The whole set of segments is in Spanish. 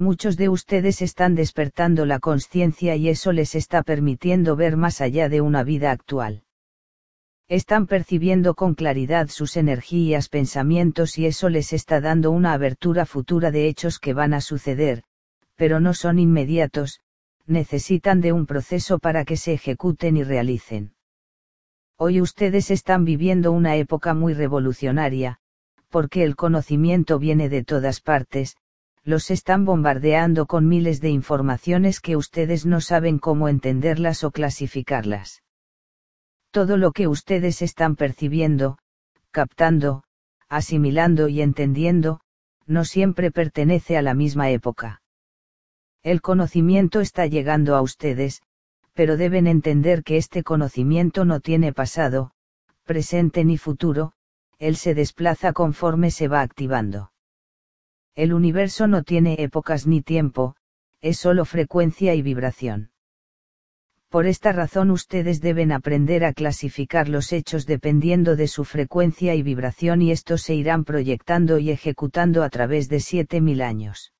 Muchos de ustedes están despertando la conciencia y eso les está permitiendo ver más allá de una vida actual. Están percibiendo con claridad sus energías, pensamientos y eso les está dando una abertura futura de hechos que van a suceder, pero no son inmediatos, necesitan de un proceso para que se ejecuten y realicen. Hoy ustedes están viviendo una época muy revolucionaria, porque el conocimiento viene de todas partes, los están bombardeando con miles de informaciones que ustedes no saben cómo entenderlas o clasificarlas. Todo lo que ustedes están percibiendo, captando, asimilando y entendiendo, no siempre pertenece a la misma época. El conocimiento está llegando a ustedes, pero deben entender que este conocimiento no tiene pasado, presente ni futuro, él se desplaza conforme se va activando. El universo no tiene épocas ni tiempo, es solo frecuencia y vibración. Por esta razón ustedes deben aprender a clasificar los hechos dependiendo de su frecuencia y vibración y estos se irán proyectando y ejecutando a través de 7000 años.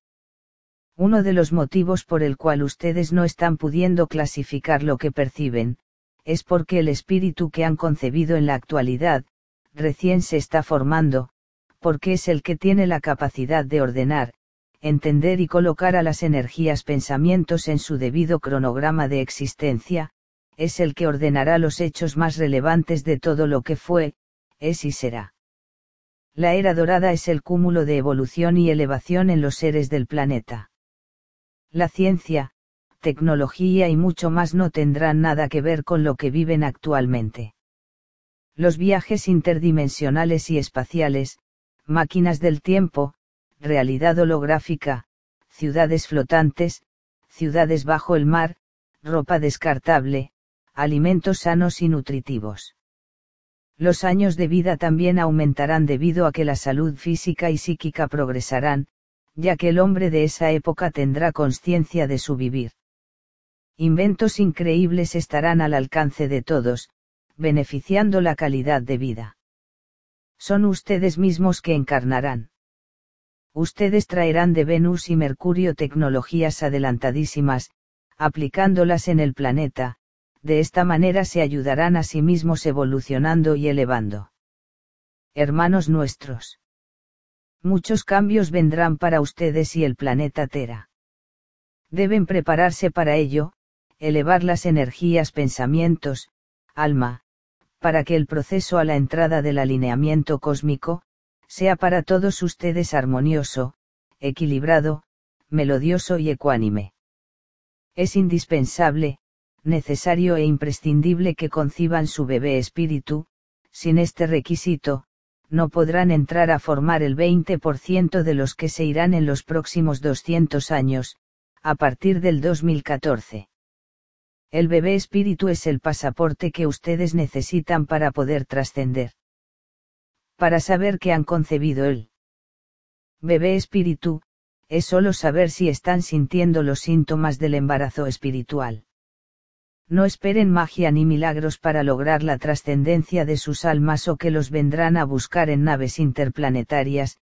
Uno de los motivos por el cual ustedes no están pudiendo clasificar lo que perciben, es porque el espíritu que han concebido en la actualidad, recién se está formando, porque es el que tiene la capacidad de ordenar, entender y colocar a las energías pensamientos en su debido cronograma de existencia, es el que ordenará los hechos más relevantes de todo lo que fue, es y será. La era dorada es el cúmulo de evolución y elevación en los seres del planeta. La ciencia, tecnología y mucho más no tendrán nada que ver con lo que viven actualmente. Los viajes interdimensionales y espaciales, máquinas del tiempo, realidad holográfica, ciudades flotantes, ciudades bajo el mar, ropa descartable, alimentos sanos y nutritivos. Los años de vida también aumentarán debido a que la salud física y psíquica progresarán, ya que el hombre de esa época tendrá conciencia de su vivir. Inventos increíbles estarán al alcance de todos, beneficiando la calidad de vida. Son ustedes mismos que encarnarán ustedes traerán de Venus y Mercurio tecnologías adelantadísimas, aplicándolas en el planeta, de esta manera se ayudarán a sí mismos evolucionando y elevando. Hermanos nuestros. Muchos cambios vendrán para ustedes y el planeta Tera. Deben prepararse para ello, elevar las energías, pensamientos, alma, para que el proceso a la entrada del alineamiento cósmico, sea para todos ustedes armonioso, equilibrado, melodioso y ecuánime. Es indispensable, necesario e imprescindible que conciban su bebé espíritu, sin este requisito, no podrán entrar a formar el 20% de los que se irán en los próximos 200 años, a partir del 2014. El bebé espíritu es el pasaporte que ustedes necesitan para poder trascender para saber que han concebido el bebé espíritu, es solo saber si están sintiendo los síntomas del embarazo espiritual. No esperen magia ni milagros para lograr la trascendencia de sus almas o que los vendrán a buscar en naves interplanetarias,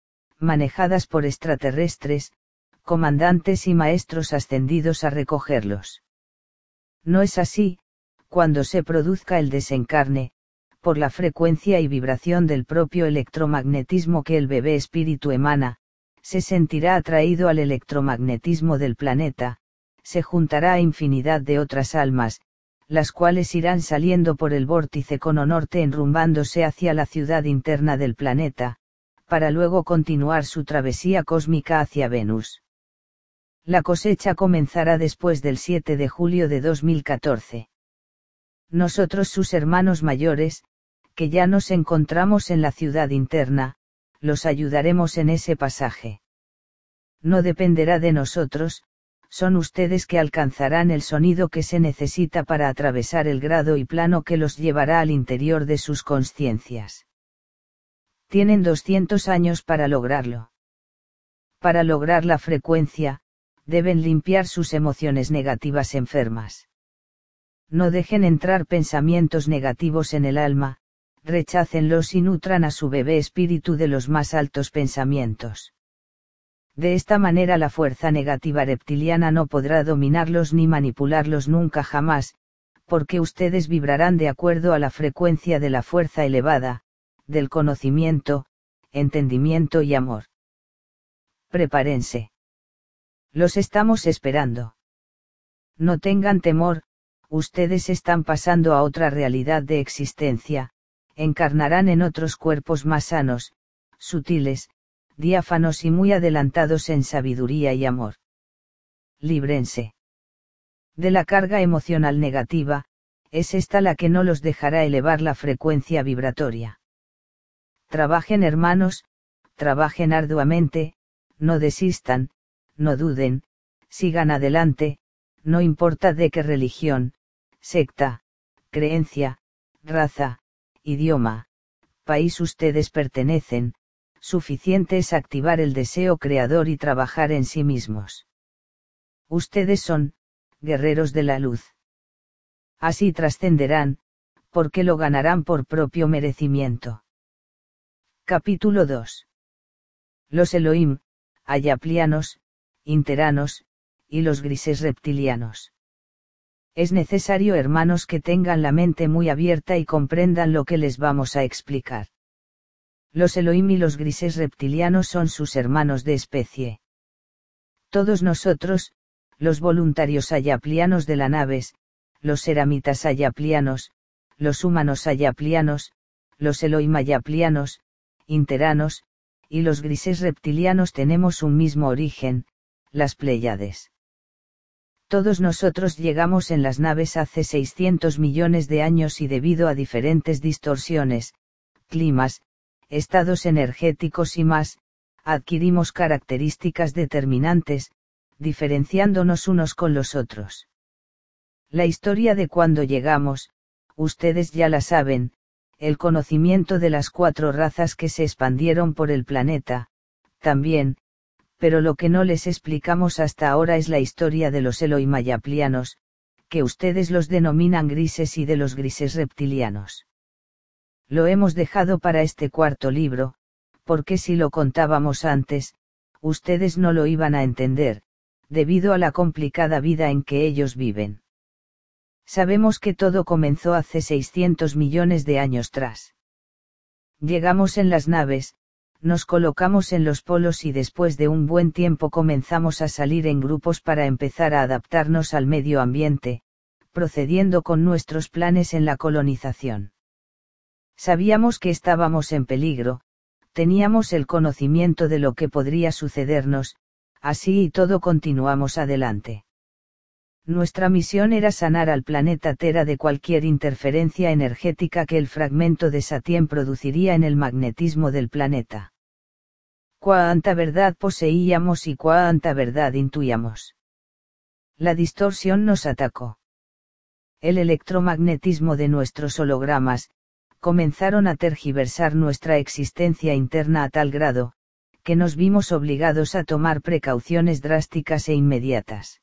manejadas por extraterrestres, comandantes y maestros ascendidos a recogerlos. No es así, cuando se produzca el desencarne, por la frecuencia y vibración del propio electromagnetismo que el bebé espíritu emana, se sentirá atraído al electromagnetismo del planeta, se juntará a infinidad de otras almas, las cuales irán saliendo por el vórtice cono norte enrumbándose hacia la ciudad interna del planeta, para luego continuar su travesía cósmica hacia Venus. La cosecha comenzará después del 7 de julio de 2014. Nosotros sus hermanos mayores, que ya nos encontramos en la ciudad interna, los ayudaremos en ese pasaje. No dependerá de nosotros, son ustedes que alcanzarán el sonido que se necesita para atravesar el grado y plano que los llevará al interior de sus conciencias. Tienen 200 años para lograrlo. Para lograr la frecuencia, deben limpiar sus emociones negativas enfermas. No dejen entrar pensamientos negativos en el alma, rechácenlos y nutran a su bebé espíritu de los más altos pensamientos. De esta manera la fuerza negativa reptiliana no podrá dominarlos ni manipularlos nunca jamás, porque ustedes vibrarán de acuerdo a la frecuencia de la fuerza elevada, del conocimiento, entendimiento y amor. Prepárense. Los estamos esperando. No tengan temor, ustedes están pasando a otra realidad de existencia, encarnarán en otros cuerpos más sanos, sutiles, diáfanos y muy adelantados en sabiduría y amor. Líbrense. De la carga emocional negativa, es esta la que no los dejará elevar la frecuencia vibratoria. Trabajen hermanos, trabajen arduamente, no desistan, no duden, sigan adelante, no importa de qué religión, secta, creencia, raza, idioma, país ustedes pertenecen, suficiente es activar el deseo creador y trabajar en sí mismos. Ustedes son, guerreros de la luz. Así trascenderán, porque lo ganarán por propio merecimiento. Capítulo 2. Los Elohim, ayaplianos, interanos, y los grises reptilianos. Es necesario, hermanos, que tengan la mente muy abierta y comprendan lo que les vamos a explicar. Los Elohim y los grises reptilianos son sus hermanos de especie. Todos nosotros, los voluntarios ayaplianos de la naves, los ceramitas ayaplianos, los humanos ayaplianos, los Elohim ayaplianos, interanos, y los grises reptilianos tenemos un mismo origen, las Pléyades. Todos nosotros llegamos en las naves hace 600 millones de años y debido a diferentes distorsiones, climas, estados energéticos y más, adquirimos características determinantes, diferenciándonos unos con los otros. La historia de cuando llegamos, ustedes ya la saben, el conocimiento de las cuatro razas que se expandieron por el planeta, también, pero lo que no les explicamos hasta ahora es la historia de los Eloimayaplianos, que ustedes los denominan grises y de los grises reptilianos. Lo hemos dejado para este cuarto libro, porque si lo contábamos antes, ustedes no lo iban a entender, debido a la complicada vida en que ellos viven. Sabemos que todo comenzó hace 600 millones de años tras. Llegamos en las naves, nos colocamos en los polos y después de un buen tiempo comenzamos a salir en grupos para empezar a adaptarnos al medio ambiente, procediendo con nuestros planes en la colonización. Sabíamos que estábamos en peligro, teníamos el conocimiento de lo que podría sucedernos, así y todo continuamos adelante. Nuestra misión era sanar al planeta Tera de cualquier interferencia energética que el fragmento de Satien produciría en el magnetismo del planeta. Cuánta verdad poseíamos y cuánta verdad intuíamos. La distorsión nos atacó. El electromagnetismo de nuestros hologramas, comenzaron a tergiversar nuestra existencia interna a tal grado, que nos vimos obligados a tomar precauciones drásticas e inmediatas.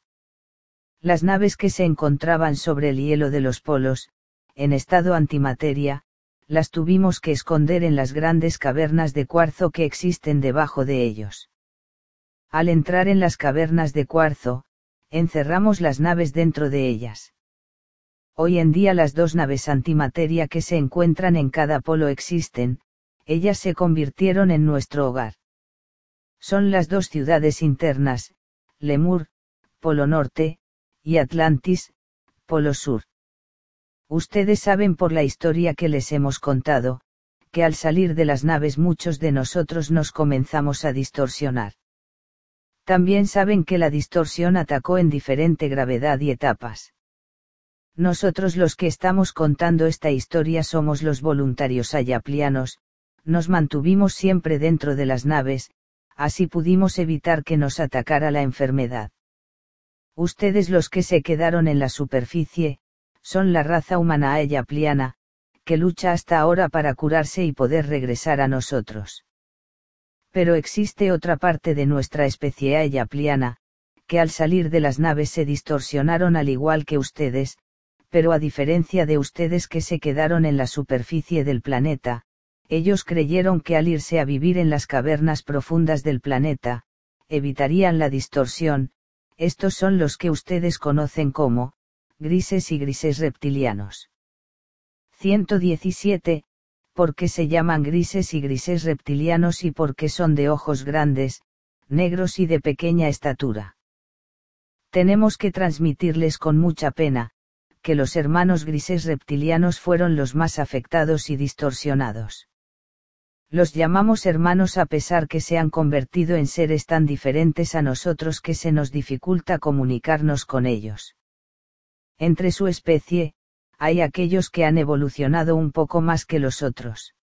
Las naves que se encontraban sobre el hielo de los polos, en estado antimateria, las tuvimos que esconder en las grandes cavernas de cuarzo que existen debajo de ellos. Al entrar en las cavernas de cuarzo, encerramos las naves dentro de ellas. Hoy en día las dos naves antimateria que se encuentran en cada polo existen, ellas se convirtieron en nuestro hogar. Son las dos ciudades internas, Lemur, Polo Norte, y Atlantis, Polo Sur. Ustedes saben por la historia que les hemos contado, que al salir de las naves muchos de nosotros nos comenzamos a distorsionar. También saben que la distorsión atacó en diferente gravedad y etapas. Nosotros los que estamos contando esta historia somos los voluntarios ayaplianos, nos mantuvimos siempre dentro de las naves, así pudimos evitar que nos atacara la enfermedad. Ustedes los que se quedaron en la superficie, son la raza humana ayapliana, que lucha hasta ahora para curarse y poder regresar a nosotros. Pero existe otra parte de nuestra especie ayapliana, que al salir de las naves se distorsionaron al igual que ustedes, pero a diferencia de ustedes que se quedaron en la superficie del planeta, ellos creyeron que al irse a vivir en las cavernas profundas del planeta, evitarían la distorsión, estos son los que ustedes conocen como, grises y grises reptilianos. 117, ¿por qué se llaman grises y grises reptilianos y por qué son de ojos grandes, negros y de pequeña estatura? Tenemos que transmitirles con mucha pena, que los hermanos grises reptilianos fueron los más afectados y distorsionados. Los llamamos hermanos a pesar que se han convertido en seres tan diferentes a nosotros que se nos dificulta comunicarnos con ellos. Entre su especie, hay aquellos que han evolucionado un poco más que los otros.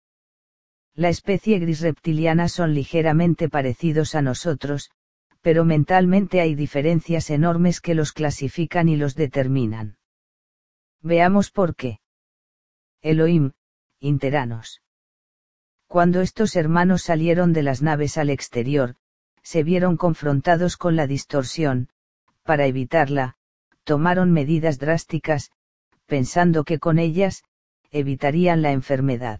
La especie gris reptiliana son ligeramente parecidos a nosotros, pero mentalmente hay diferencias enormes que los clasifican y los determinan. Veamos por qué. Elohim, Interanos. Cuando estos hermanos salieron de las naves al exterior, se vieron confrontados con la distorsión, para evitarla, tomaron medidas drásticas, pensando que con ellas, evitarían la enfermedad.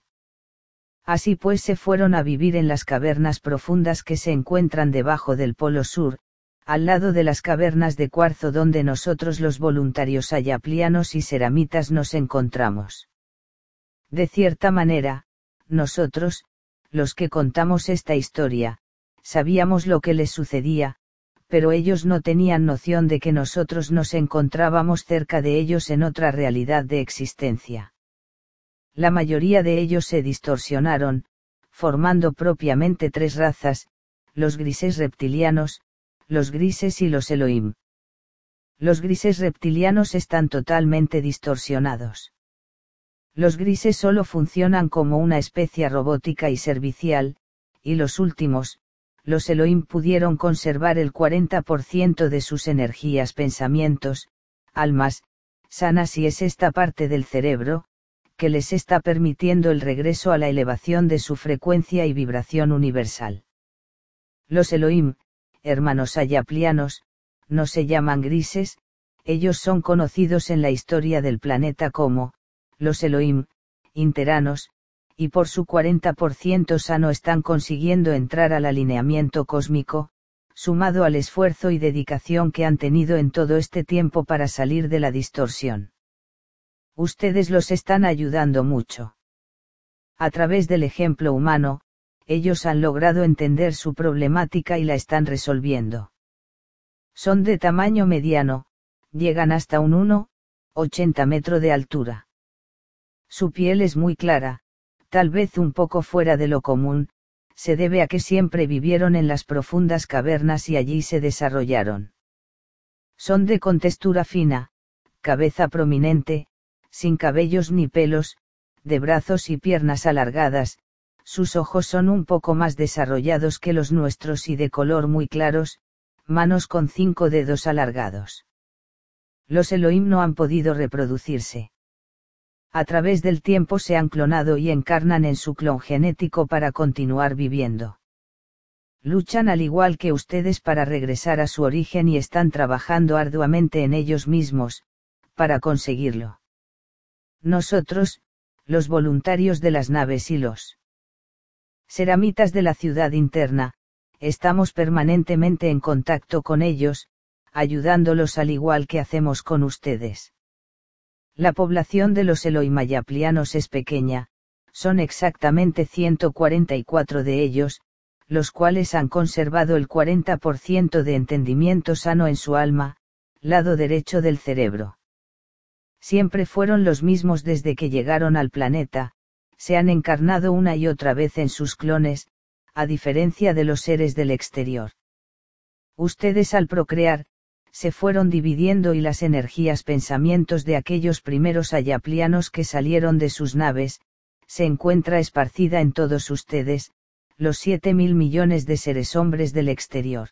Así pues se fueron a vivir en las cavernas profundas que se encuentran debajo del Polo Sur, al lado de las cavernas de cuarzo donde nosotros los voluntarios ayaplianos y ceramitas nos encontramos. De cierta manera, nosotros, los que contamos esta historia, sabíamos lo que les sucedía, pero ellos no tenían noción de que nosotros nos encontrábamos cerca de ellos en otra realidad de existencia. La mayoría de ellos se distorsionaron, formando propiamente tres razas, los grises reptilianos, los grises y los Elohim. Los grises reptilianos están totalmente distorsionados. Los grises solo funcionan como una especie robótica y servicial, y los últimos, los Elohim pudieron conservar el 40% de sus energías, pensamientos, almas, sanas y es esta parte del cerebro, que les está permitiendo el regreso a la elevación de su frecuencia y vibración universal. Los Elohim, hermanos ayaplianos, no se llaman grises, ellos son conocidos en la historia del planeta como, los Elohim, interanos, y por su 40% sano están consiguiendo entrar al alineamiento cósmico, sumado al esfuerzo y dedicación que han tenido en todo este tiempo para salir de la distorsión. Ustedes los están ayudando mucho. A través del ejemplo humano, ellos han logrado entender su problemática y la están resolviendo. Son de tamaño mediano, llegan hasta un 1,80 metro de altura. Su piel es muy clara, tal vez un poco fuera de lo común, se debe a que siempre vivieron en las profundas cavernas y allí se desarrollaron. Son de contextura fina, cabeza prominente, sin cabellos ni pelos, de brazos y piernas alargadas, sus ojos son un poco más desarrollados que los nuestros y de color muy claros, manos con cinco dedos alargados. Los Elohim no han podido reproducirse a través del tiempo se han clonado y encarnan en su clon genético para continuar viviendo. Luchan al igual que ustedes para regresar a su origen y están trabajando arduamente en ellos mismos, para conseguirlo. Nosotros, los voluntarios de las naves y los ceramitas de la ciudad interna, estamos permanentemente en contacto con ellos, ayudándolos al igual que hacemos con ustedes. La población de los Eloimayaplianos es pequeña, son exactamente 144 de ellos, los cuales han conservado el 40% de entendimiento sano en su alma, lado derecho del cerebro. Siempre fueron los mismos desde que llegaron al planeta, se han encarnado una y otra vez en sus clones, a diferencia de los seres del exterior. Ustedes al procrear, se fueron dividiendo y las energías pensamientos de aquellos primeros ayaplianos que salieron de sus naves, se encuentra esparcida en todos ustedes, los siete mil millones de seres hombres del exterior.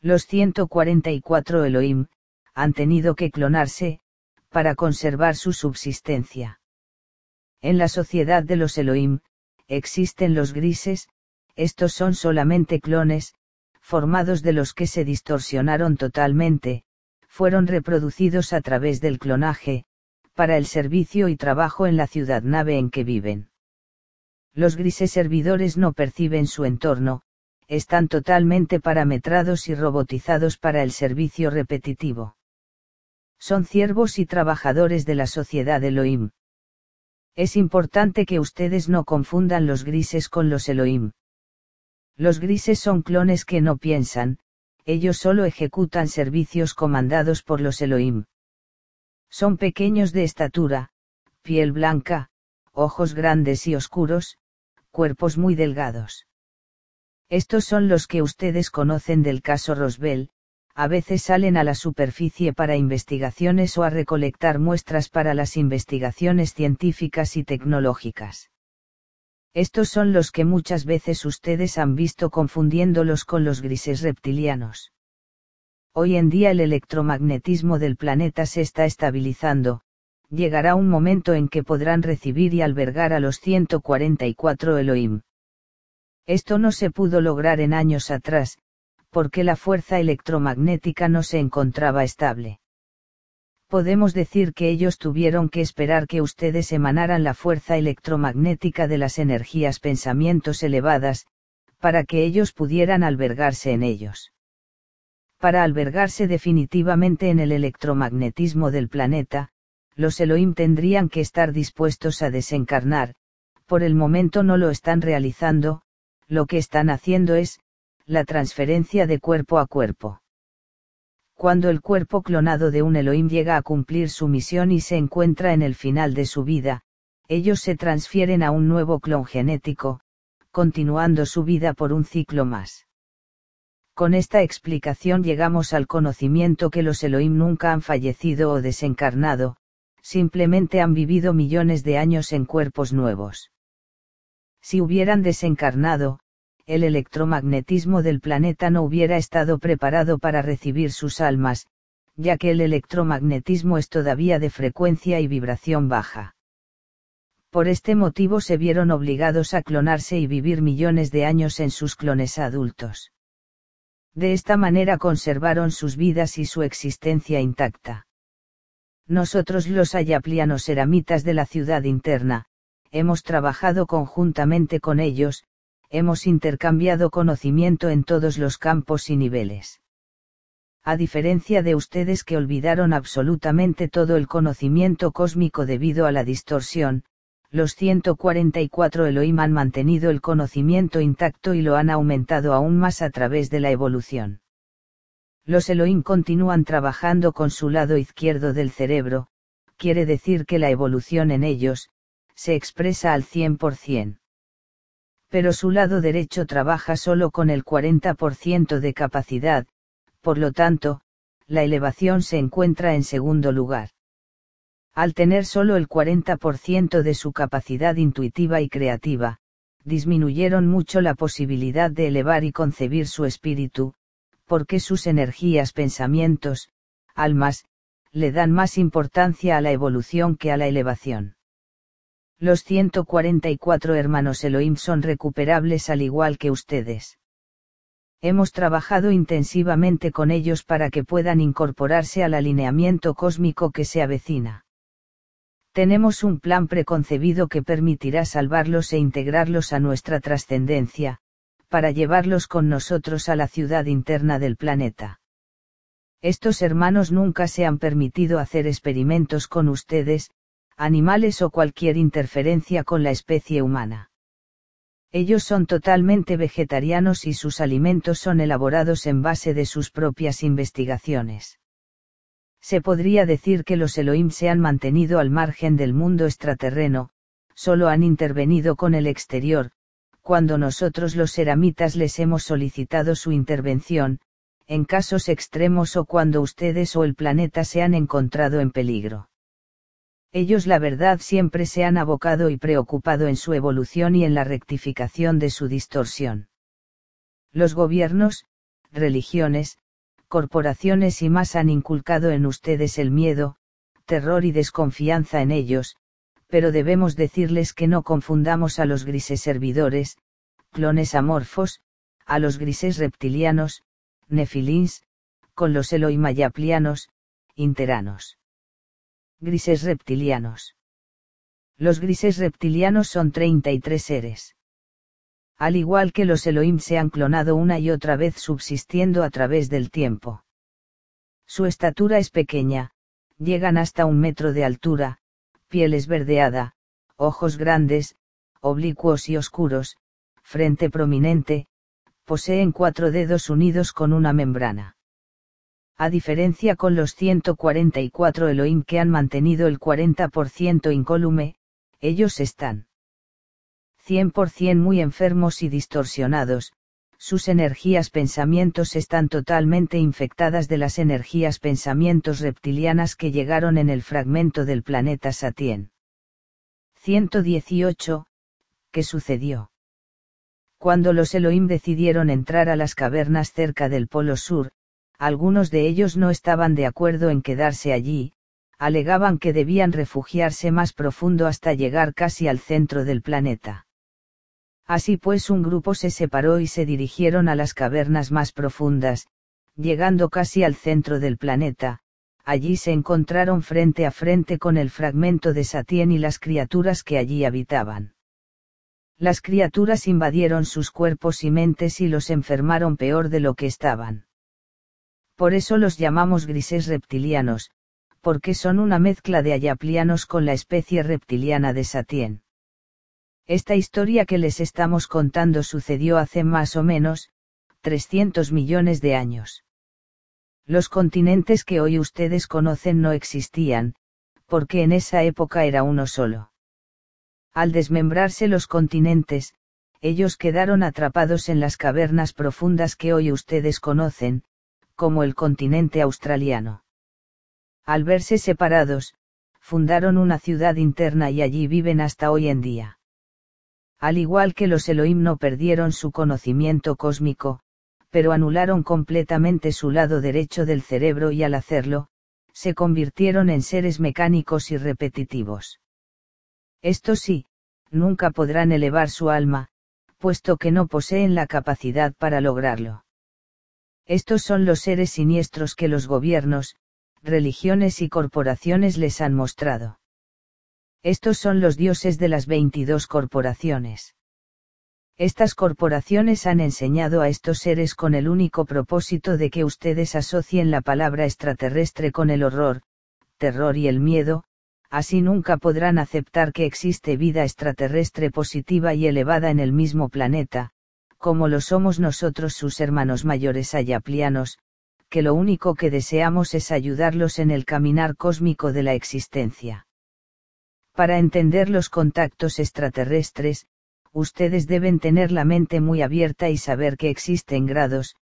Los 144 Elohim, han tenido que clonarse, para conservar su subsistencia. En la sociedad de los Elohim, existen los grises, estos son solamente clones, formados de los que se distorsionaron totalmente, fueron reproducidos a través del clonaje, para el servicio y trabajo en la ciudad nave en que viven. Los grises servidores no perciben su entorno, están totalmente parametrados y robotizados para el servicio repetitivo. Son siervos y trabajadores de la sociedad Elohim. Es importante que ustedes no confundan los grises con los Elohim. Los grises son clones que no piensan, ellos solo ejecutan servicios comandados por los Elohim. Son pequeños de estatura, piel blanca, ojos grandes y oscuros, cuerpos muy delgados. Estos son los que ustedes conocen del caso Roswell, a veces salen a la superficie para investigaciones o a recolectar muestras para las investigaciones científicas y tecnológicas. Estos son los que muchas veces ustedes han visto confundiéndolos con los grises reptilianos. Hoy en día el electromagnetismo del planeta se está estabilizando, llegará un momento en que podrán recibir y albergar a los 144 Elohim. Esto no se pudo lograr en años atrás, porque la fuerza electromagnética no se encontraba estable. Podemos decir que ellos tuvieron que esperar que ustedes emanaran la fuerza electromagnética de las energías pensamientos elevadas, para que ellos pudieran albergarse en ellos. Para albergarse definitivamente en el electromagnetismo del planeta, los Elohim tendrían que estar dispuestos a desencarnar, por el momento no lo están realizando, lo que están haciendo es, la transferencia de cuerpo a cuerpo. Cuando el cuerpo clonado de un Elohim llega a cumplir su misión y se encuentra en el final de su vida, ellos se transfieren a un nuevo clon genético, continuando su vida por un ciclo más. Con esta explicación llegamos al conocimiento que los Elohim nunca han fallecido o desencarnado, simplemente han vivido millones de años en cuerpos nuevos. Si hubieran desencarnado, el electromagnetismo del planeta no hubiera estado preparado para recibir sus almas, ya que el electromagnetismo es todavía de frecuencia y vibración baja. Por este motivo se vieron obligados a clonarse y vivir millones de años en sus clones adultos. De esta manera conservaron sus vidas y su existencia intacta. Nosotros los ayaplianos eramitas de la ciudad interna, hemos trabajado conjuntamente con ellos, hemos intercambiado conocimiento en todos los campos y niveles. A diferencia de ustedes que olvidaron absolutamente todo el conocimiento cósmico debido a la distorsión, los 144 Elohim han mantenido el conocimiento intacto y lo han aumentado aún más a través de la evolución. Los Elohim continúan trabajando con su lado izquierdo del cerebro, quiere decir que la evolución en ellos, se expresa al 100% pero su lado derecho trabaja solo con el 40% de capacidad, por lo tanto, la elevación se encuentra en segundo lugar. Al tener solo el 40% de su capacidad intuitiva y creativa, disminuyeron mucho la posibilidad de elevar y concebir su espíritu, porque sus energías, pensamientos, almas, le dan más importancia a la evolución que a la elevación. Los 144 hermanos Elohim son recuperables al igual que ustedes. Hemos trabajado intensivamente con ellos para que puedan incorporarse al alineamiento cósmico que se avecina. Tenemos un plan preconcebido que permitirá salvarlos e integrarlos a nuestra trascendencia, para llevarlos con nosotros a la ciudad interna del planeta. Estos hermanos nunca se han permitido hacer experimentos con ustedes, animales o cualquier interferencia con la especie humana. Ellos son totalmente vegetarianos y sus alimentos son elaborados en base de sus propias investigaciones. Se podría decir que los Elohim se han mantenido al margen del mundo extraterreno, solo han intervenido con el exterior, cuando nosotros los eramitas les hemos solicitado su intervención, en casos extremos o cuando ustedes o el planeta se han encontrado en peligro ellos la verdad siempre se han abocado y preocupado en su evolución y en la rectificación de su distorsión. Los gobiernos, religiones, corporaciones y más han inculcado en ustedes el miedo, terror y desconfianza en ellos, pero debemos decirles que no confundamos a los grises servidores, clones amorfos, a los grises reptilianos, nefilins, con los eloimayaplianos, interanos. Grises reptilianos. Los grises reptilianos son 33 seres. al igual que los Elohim se han clonado una y otra vez subsistiendo a través del tiempo. Su estatura es pequeña, llegan hasta un metro de altura, piel esverdeada, ojos grandes, oblicuos y oscuros, frente prominente, poseen cuatro dedos unidos con una membrana. A diferencia con los 144 Elohim que han mantenido el 40% incólume, ellos están 100% muy enfermos y distorsionados, sus energías pensamientos están totalmente infectadas de las energías pensamientos reptilianas que llegaron en el fragmento del planeta Satien. 118. ¿Qué sucedió? Cuando los Elohim decidieron entrar a las cavernas cerca del Polo Sur, algunos de ellos no estaban de acuerdo en quedarse allí, alegaban que debían refugiarse más profundo hasta llegar casi al centro del planeta. Así pues un grupo se separó y se dirigieron a las cavernas más profundas, llegando casi al centro del planeta, allí se encontraron frente a frente con el fragmento de Satien y las criaturas que allí habitaban. Las criaturas invadieron sus cuerpos y mentes y los enfermaron peor de lo que estaban. Por eso los llamamos grises reptilianos, porque son una mezcla de ayaplianos con la especie reptiliana de Satien. Esta historia que les estamos contando sucedió hace más o menos, 300 millones de años. Los continentes que hoy ustedes conocen no existían, porque en esa época era uno solo. Al desmembrarse los continentes, ellos quedaron atrapados en las cavernas profundas que hoy ustedes conocen, como el continente australiano. Al verse separados, fundaron una ciudad interna y allí viven hasta hoy en día. Al igual que los Elohim no perdieron su conocimiento cósmico, pero anularon completamente su lado derecho del cerebro y al hacerlo, se convirtieron en seres mecánicos y repetitivos. Estos sí, nunca podrán elevar su alma, puesto que no poseen la capacidad para lograrlo. Estos son los seres siniestros que los gobiernos, religiones y corporaciones les han mostrado. Estos son los dioses de las 22 corporaciones. Estas corporaciones han enseñado a estos seres con el único propósito de que ustedes asocien la palabra extraterrestre con el horror, terror y el miedo, así nunca podrán aceptar que existe vida extraterrestre positiva y elevada en el mismo planeta, como lo somos nosotros sus hermanos mayores ayaplianos, que lo único que deseamos es ayudarlos en el caminar cósmico de la existencia. Para entender los contactos extraterrestres, ustedes deben tener la mente muy abierta y saber que existen grados,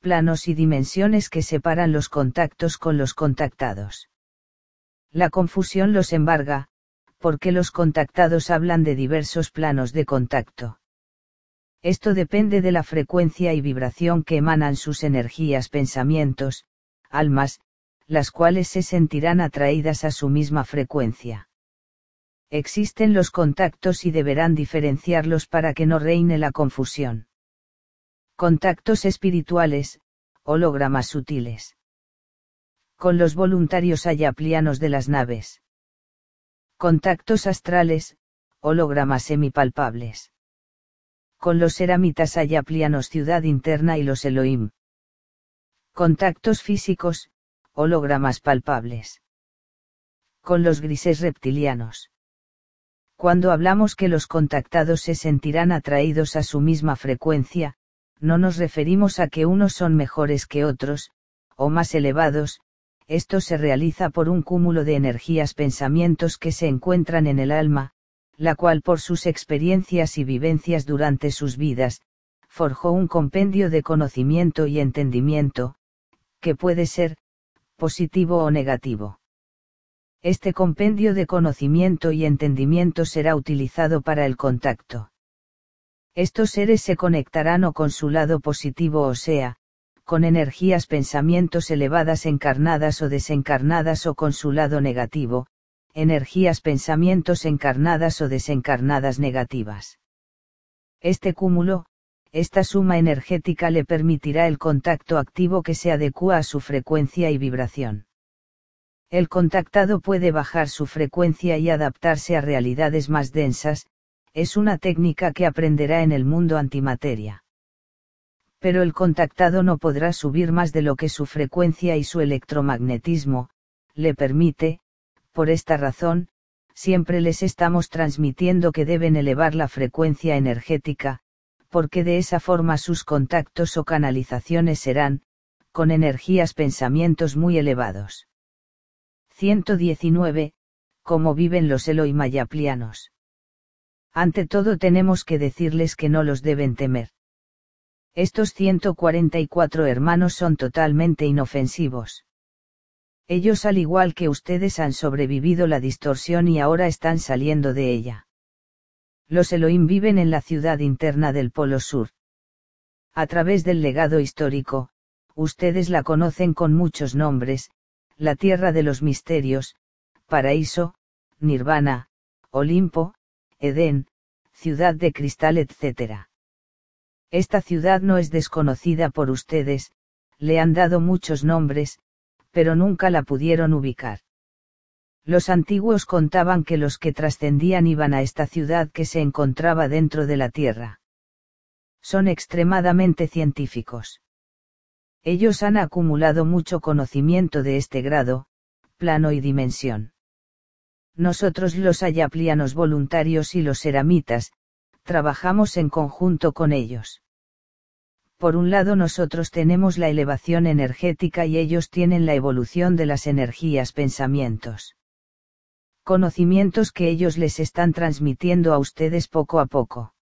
planos y dimensiones que separan los contactos con los contactados. La confusión los embarga, porque los contactados hablan de diversos planos de contacto. Esto depende de la frecuencia y vibración que emanan sus energías, pensamientos, almas, las cuales se sentirán atraídas a su misma frecuencia. Existen los contactos y deberán diferenciarlos para que no reine la confusión. Contactos espirituales, hologramas sutiles con los voluntarios ayaplianos de las naves. Contactos astrales, hologramas semipalpables. Con los eramitas ayaplianos ciudad interna y los Elohim. Contactos físicos, hologramas palpables. Con los grises reptilianos. Cuando hablamos que los contactados se sentirán atraídos a su misma frecuencia, no nos referimos a que unos son mejores que otros, o más elevados, esto se realiza por un cúmulo de energías pensamientos que se encuentran en el alma, la cual por sus experiencias y vivencias durante sus vidas, forjó un compendio de conocimiento y entendimiento, que puede ser, positivo o negativo. Este compendio de conocimiento y entendimiento será utilizado para el contacto. Estos seres se conectarán o con su lado positivo o sea, con energías pensamientos elevadas encarnadas o desencarnadas o con su lado negativo, energías pensamientos encarnadas o desencarnadas negativas. Este cúmulo, esta suma energética le permitirá el contacto activo que se adecua a su frecuencia y vibración. El contactado puede bajar su frecuencia y adaptarse a realidades más densas, es una técnica que aprenderá en el mundo antimateria. Pero el contactado no podrá subir más de lo que su frecuencia y su electromagnetismo, le permite, por esta razón, siempre les estamos transmitiendo que deben elevar la frecuencia energética, porque de esa forma sus contactos o canalizaciones serán, con energías pensamientos muy elevados. 119. ¿Cómo viven los Eloimayaplianos? Ante todo tenemos que decirles que no los deben temer. Estos 144 hermanos son totalmente inofensivos. Ellos al igual que ustedes han sobrevivido la distorsión y ahora están saliendo de ella. Los Elohim viven en la ciudad interna del Polo Sur. A través del legado histórico, ustedes la conocen con muchos nombres, la tierra de los misterios, paraíso, nirvana, Olimpo, Edén, ciudad de cristal, etc. Esta ciudad no es desconocida por ustedes, le han dado muchos nombres, pero nunca la pudieron ubicar. Los antiguos contaban que los que trascendían iban a esta ciudad que se encontraba dentro de la Tierra. Son extremadamente científicos. Ellos han acumulado mucho conocimiento de este grado, plano y dimensión. Nosotros los ayaplianos voluntarios y los eramitas, trabajamos en conjunto con ellos. Por un lado nosotros tenemos la elevación energética y ellos tienen la evolución de las energías pensamientos. Conocimientos que ellos les están transmitiendo a ustedes poco a poco.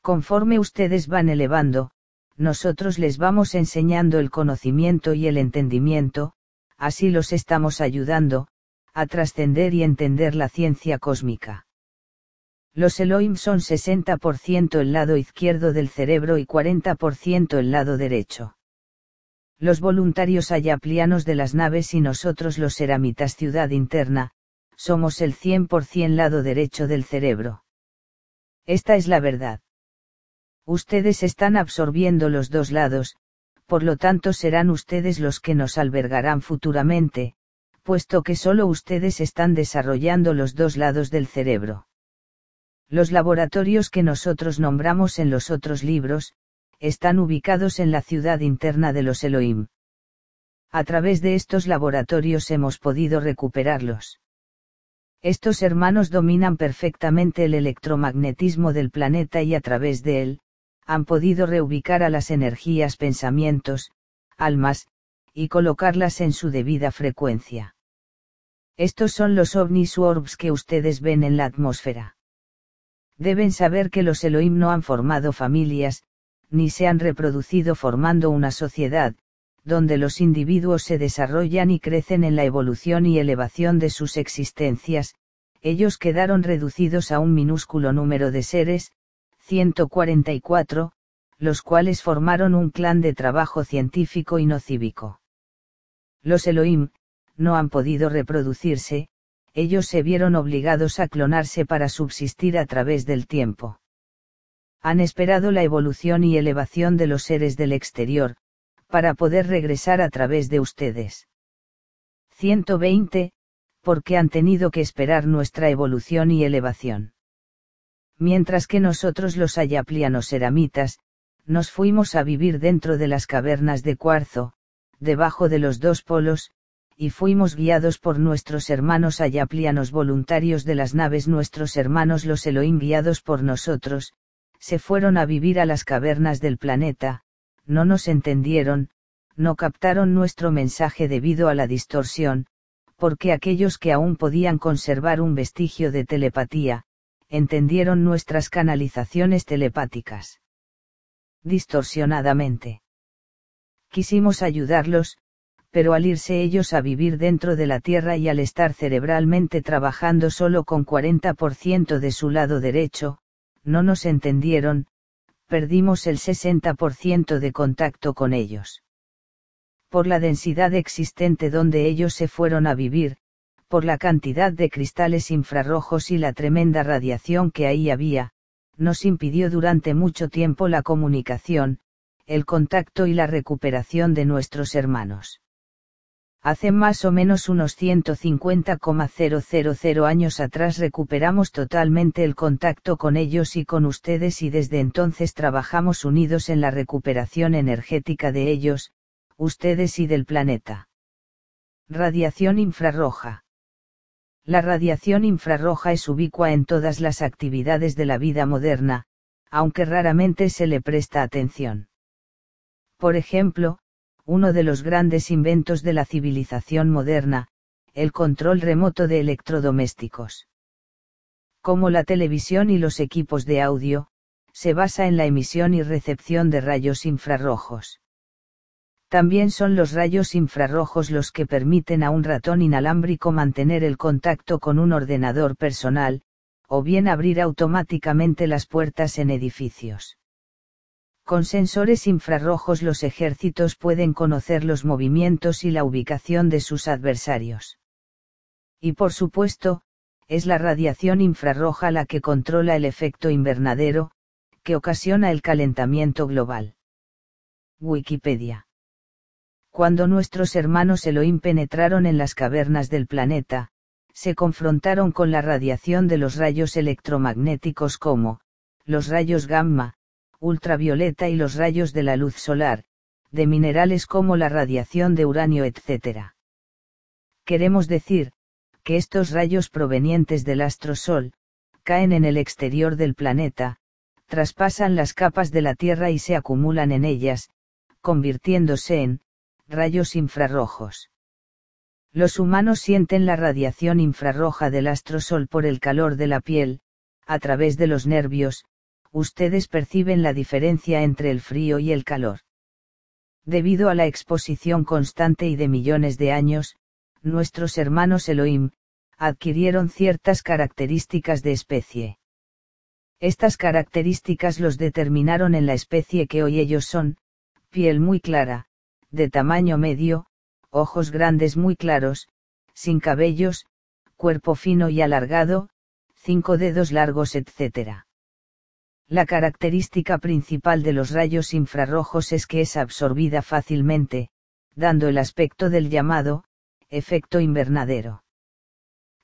Conforme ustedes van elevando, nosotros les vamos enseñando el conocimiento y el entendimiento, así los estamos ayudando, a trascender y entender la ciencia cósmica. Los Elohim son 60% el lado izquierdo del cerebro y 40% el lado derecho. Los voluntarios ayaplianos de las naves y nosotros los eramitas ciudad interna, somos el 100% lado derecho del cerebro. Esta es la verdad. Ustedes están absorbiendo los dos lados, por lo tanto serán ustedes los que nos albergarán futuramente, puesto que solo ustedes están desarrollando los dos lados del cerebro. Los laboratorios que nosotros nombramos en los otros libros, están ubicados en la ciudad interna de los Elohim. A través de estos laboratorios hemos podido recuperarlos. Estos hermanos dominan perfectamente el electromagnetismo del planeta y a través de él, han podido reubicar a las energías pensamientos, almas, y colocarlas en su debida frecuencia. Estos son los ovnis orbs que ustedes ven en la atmósfera. Deben saber que los Elohim no han formado familias, ni se han reproducido formando una sociedad, donde los individuos se desarrollan y crecen en la evolución y elevación de sus existencias, ellos quedaron reducidos a un minúsculo número de seres, 144, los cuales formaron un clan de trabajo científico y no cívico. Los Elohim, no han podido reproducirse, ellos se vieron obligados a clonarse para subsistir a través del tiempo. Han esperado la evolución y elevación de los seres del exterior, para poder regresar a través de ustedes. 120, porque han tenido que esperar nuestra evolución y elevación. Mientras que nosotros los ayaplianos eramitas, nos fuimos a vivir dentro de las cavernas de cuarzo, debajo de los dos polos, y fuimos guiados por nuestros hermanos ayaplianos voluntarios de las naves nuestros hermanos los Elohim guiados por nosotros, se fueron a vivir a las cavernas del planeta, no nos entendieron, no captaron nuestro mensaje debido a la distorsión, porque aquellos que aún podían conservar un vestigio de telepatía, entendieron nuestras canalizaciones telepáticas. Distorsionadamente. Quisimos ayudarlos, pero al irse ellos a vivir dentro de la Tierra y al estar cerebralmente trabajando solo con 40% de su lado derecho, no nos entendieron, perdimos el 60% de contacto con ellos. Por la densidad existente donde ellos se fueron a vivir, por la cantidad de cristales infrarrojos y la tremenda radiación que ahí había, nos impidió durante mucho tiempo la comunicación, el contacto y la recuperación de nuestros hermanos Hace más o menos unos 150,000 años atrás recuperamos totalmente el contacto con ellos y con ustedes y desde entonces trabajamos unidos en la recuperación energética de ellos, ustedes y del planeta. Radiación infrarroja. La radiación infrarroja es ubicua en todas las actividades de la vida moderna, aunque raramente se le presta atención. Por ejemplo, uno de los grandes inventos de la civilización moderna, el control remoto de electrodomésticos. Como la televisión y los equipos de audio, se basa en la emisión y recepción de rayos infrarrojos. También son los rayos infrarrojos los que permiten a un ratón inalámbrico mantener el contacto con un ordenador personal, o bien abrir automáticamente las puertas en edificios. Con sensores infrarrojos los ejércitos pueden conocer los movimientos y la ubicación de sus adversarios. Y por supuesto, es la radiación infrarroja la que controla el efecto invernadero, que ocasiona el calentamiento global. Wikipedia. Cuando nuestros hermanos Elohim penetraron en las cavernas del planeta, se confrontaron con la radiación de los rayos electromagnéticos como, los rayos gamma, ultravioleta y los rayos de la luz solar, de minerales como la radiación de uranio, etc. Queremos decir, que estos rayos provenientes del astro Sol, caen en el exterior del planeta, traspasan las capas de la Tierra y se acumulan en ellas, convirtiéndose en rayos infrarrojos. Los humanos sienten la radiación infrarroja del astro Sol por el calor de la piel, a través de los nervios, ustedes perciben la diferencia entre el frío y el calor. Debido a la exposición constante y de millones de años, nuestros hermanos Elohim, adquirieron ciertas características de especie. Estas características los determinaron en la especie que hoy ellos son, piel muy clara, de tamaño medio, ojos grandes muy claros, sin cabellos, cuerpo fino y alargado, cinco dedos largos, etc. La característica principal de los rayos infrarrojos es que es absorbida fácilmente, dando el aspecto del llamado, efecto invernadero.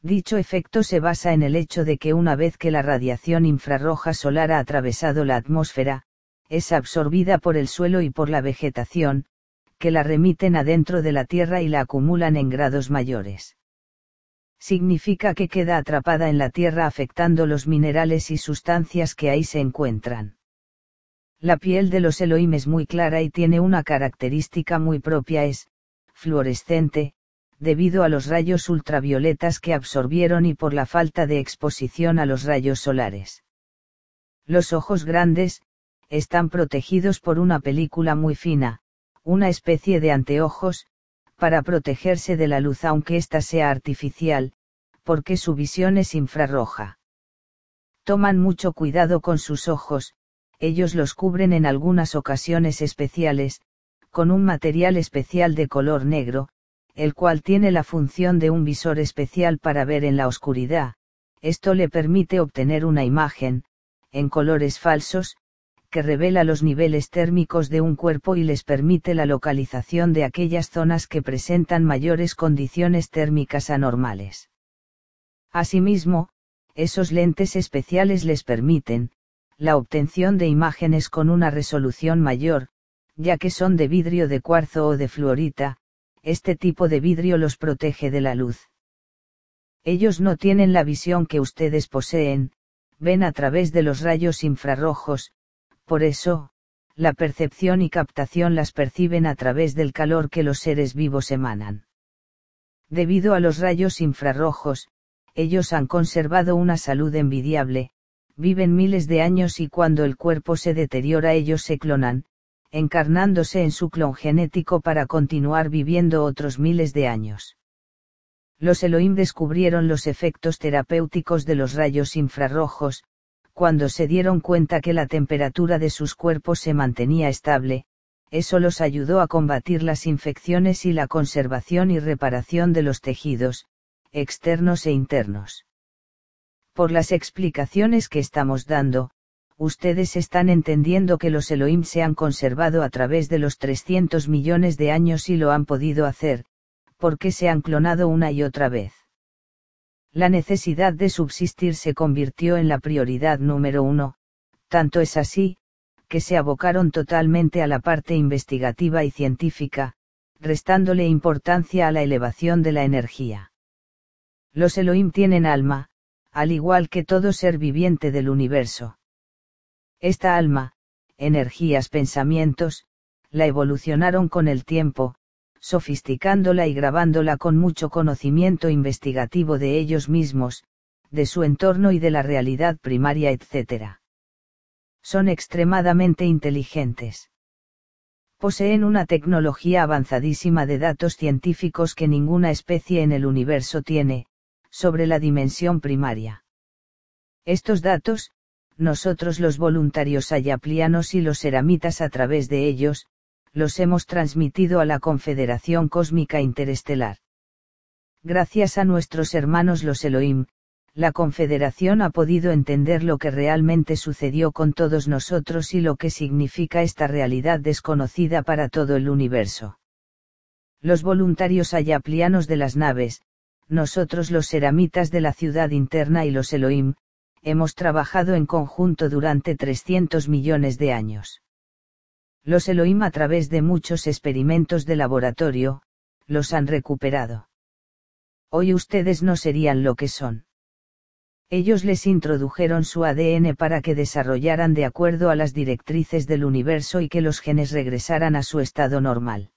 Dicho efecto se basa en el hecho de que una vez que la radiación infrarroja solar ha atravesado la atmósfera, es absorbida por el suelo y por la vegetación, que la remiten adentro de la Tierra y la acumulan en grados mayores significa que queda atrapada en la tierra afectando los minerales y sustancias que ahí se encuentran. La piel de los Elohim es muy clara y tiene una característica muy propia es, fluorescente, debido a los rayos ultravioletas que absorbieron y por la falta de exposición a los rayos solares. Los ojos grandes, están protegidos por una película muy fina, una especie de anteojos, para protegerse de la luz aunque ésta sea artificial, porque su visión es infrarroja. Toman mucho cuidado con sus ojos, ellos los cubren en algunas ocasiones especiales, con un material especial de color negro, el cual tiene la función de un visor especial para ver en la oscuridad, esto le permite obtener una imagen, en colores falsos, que revela los niveles térmicos de un cuerpo y les permite la localización de aquellas zonas que presentan mayores condiciones térmicas anormales. Asimismo, esos lentes especiales les permiten, la obtención de imágenes con una resolución mayor, ya que son de vidrio de cuarzo o de fluorita, este tipo de vidrio los protege de la luz. Ellos no tienen la visión que ustedes poseen, ven a través de los rayos infrarrojos, por eso, la percepción y captación las perciben a través del calor que los seres vivos emanan. Debido a los rayos infrarrojos, ellos han conservado una salud envidiable, viven miles de años y cuando el cuerpo se deteriora ellos se clonan, encarnándose en su clon genético para continuar viviendo otros miles de años. Los Elohim descubrieron los efectos terapéuticos de los rayos infrarrojos, cuando se dieron cuenta que la temperatura de sus cuerpos se mantenía estable, eso los ayudó a combatir las infecciones y la conservación y reparación de los tejidos, externos e internos. Por las explicaciones que estamos dando, ustedes están entendiendo que los Elohim se han conservado a través de los 300 millones de años y lo han podido hacer, porque se han clonado una y otra vez. La necesidad de subsistir se convirtió en la prioridad número uno, tanto es así, que se abocaron totalmente a la parte investigativa y científica, restándole importancia a la elevación de la energía. Los Elohim tienen alma, al igual que todo ser viviente del universo. Esta alma, energías, pensamientos, la evolucionaron con el tiempo, sofisticándola y grabándola con mucho conocimiento investigativo de ellos mismos, de su entorno y de la realidad primaria, etc. Son extremadamente inteligentes. Poseen una tecnología avanzadísima de datos científicos que ninguna especie en el universo tiene, sobre la dimensión primaria. Estos datos, nosotros los voluntarios ayaplianos y los eramitas a través de ellos, los hemos transmitido a la Confederación Cósmica Interestelar. Gracias a nuestros hermanos los Elohim, la Confederación ha podido entender lo que realmente sucedió con todos nosotros y lo que significa esta realidad desconocida para todo el universo. Los voluntarios ayaplianos de las naves, nosotros los seramitas de la ciudad interna y los Elohim, hemos trabajado en conjunto durante 300 millones de años. Los Elohim a través de muchos experimentos de laboratorio, los han recuperado. Hoy ustedes no serían lo que son. Ellos les introdujeron su ADN para que desarrollaran de acuerdo a las directrices del universo y que los genes regresaran a su estado normal.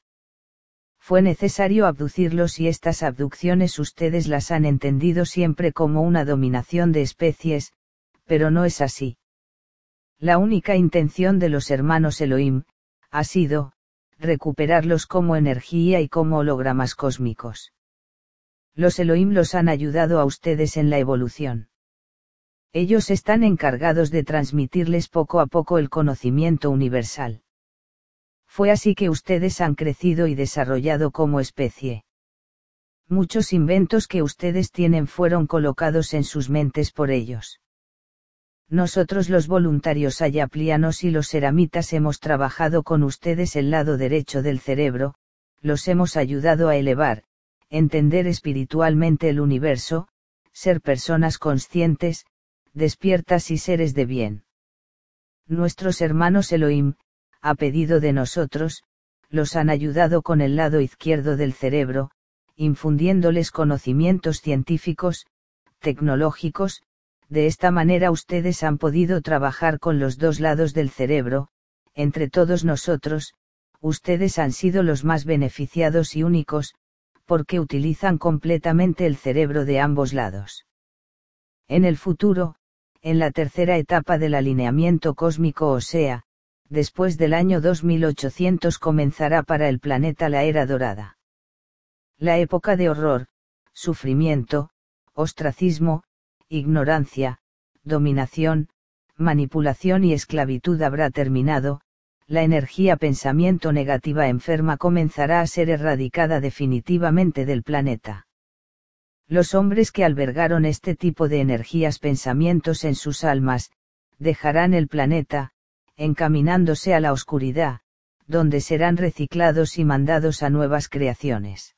Fue necesario abducirlos y estas abducciones ustedes las han entendido siempre como una dominación de especies, pero no es así. La única intención de los hermanos Elohim, ha sido, recuperarlos como energía y como hologramas cósmicos. Los Elohim los han ayudado a ustedes en la evolución. Ellos están encargados de transmitirles poco a poco el conocimiento universal. Fue así que ustedes han crecido y desarrollado como especie. Muchos inventos que ustedes tienen fueron colocados en sus mentes por ellos. Nosotros los voluntarios ayaplianos y los ceramitas hemos trabajado con ustedes el lado derecho del cerebro, los hemos ayudado a elevar, entender espiritualmente el universo, ser personas conscientes, despiertas y seres de bien. Nuestros hermanos Elohim, a pedido de nosotros, los han ayudado con el lado izquierdo del cerebro, infundiéndoles conocimientos científicos, tecnológicos, de esta manera ustedes han podido trabajar con los dos lados del cerebro, entre todos nosotros, ustedes han sido los más beneficiados y únicos, porque utilizan completamente el cerebro de ambos lados. En el futuro, en la tercera etapa del alineamiento cósmico o sea, después del año 2800 comenzará para el planeta la era dorada. La época de horror, sufrimiento, ostracismo, ignorancia, dominación, manipulación y esclavitud habrá terminado, la energía pensamiento negativa enferma comenzará a ser erradicada definitivamente del planeta. Los hombres que albergaron este tipo de energías pensamientos en sus almas, dejarán el planeta, encaminándose a la oscuridad, donde serán reciclados y mandados a nuevas creaciones.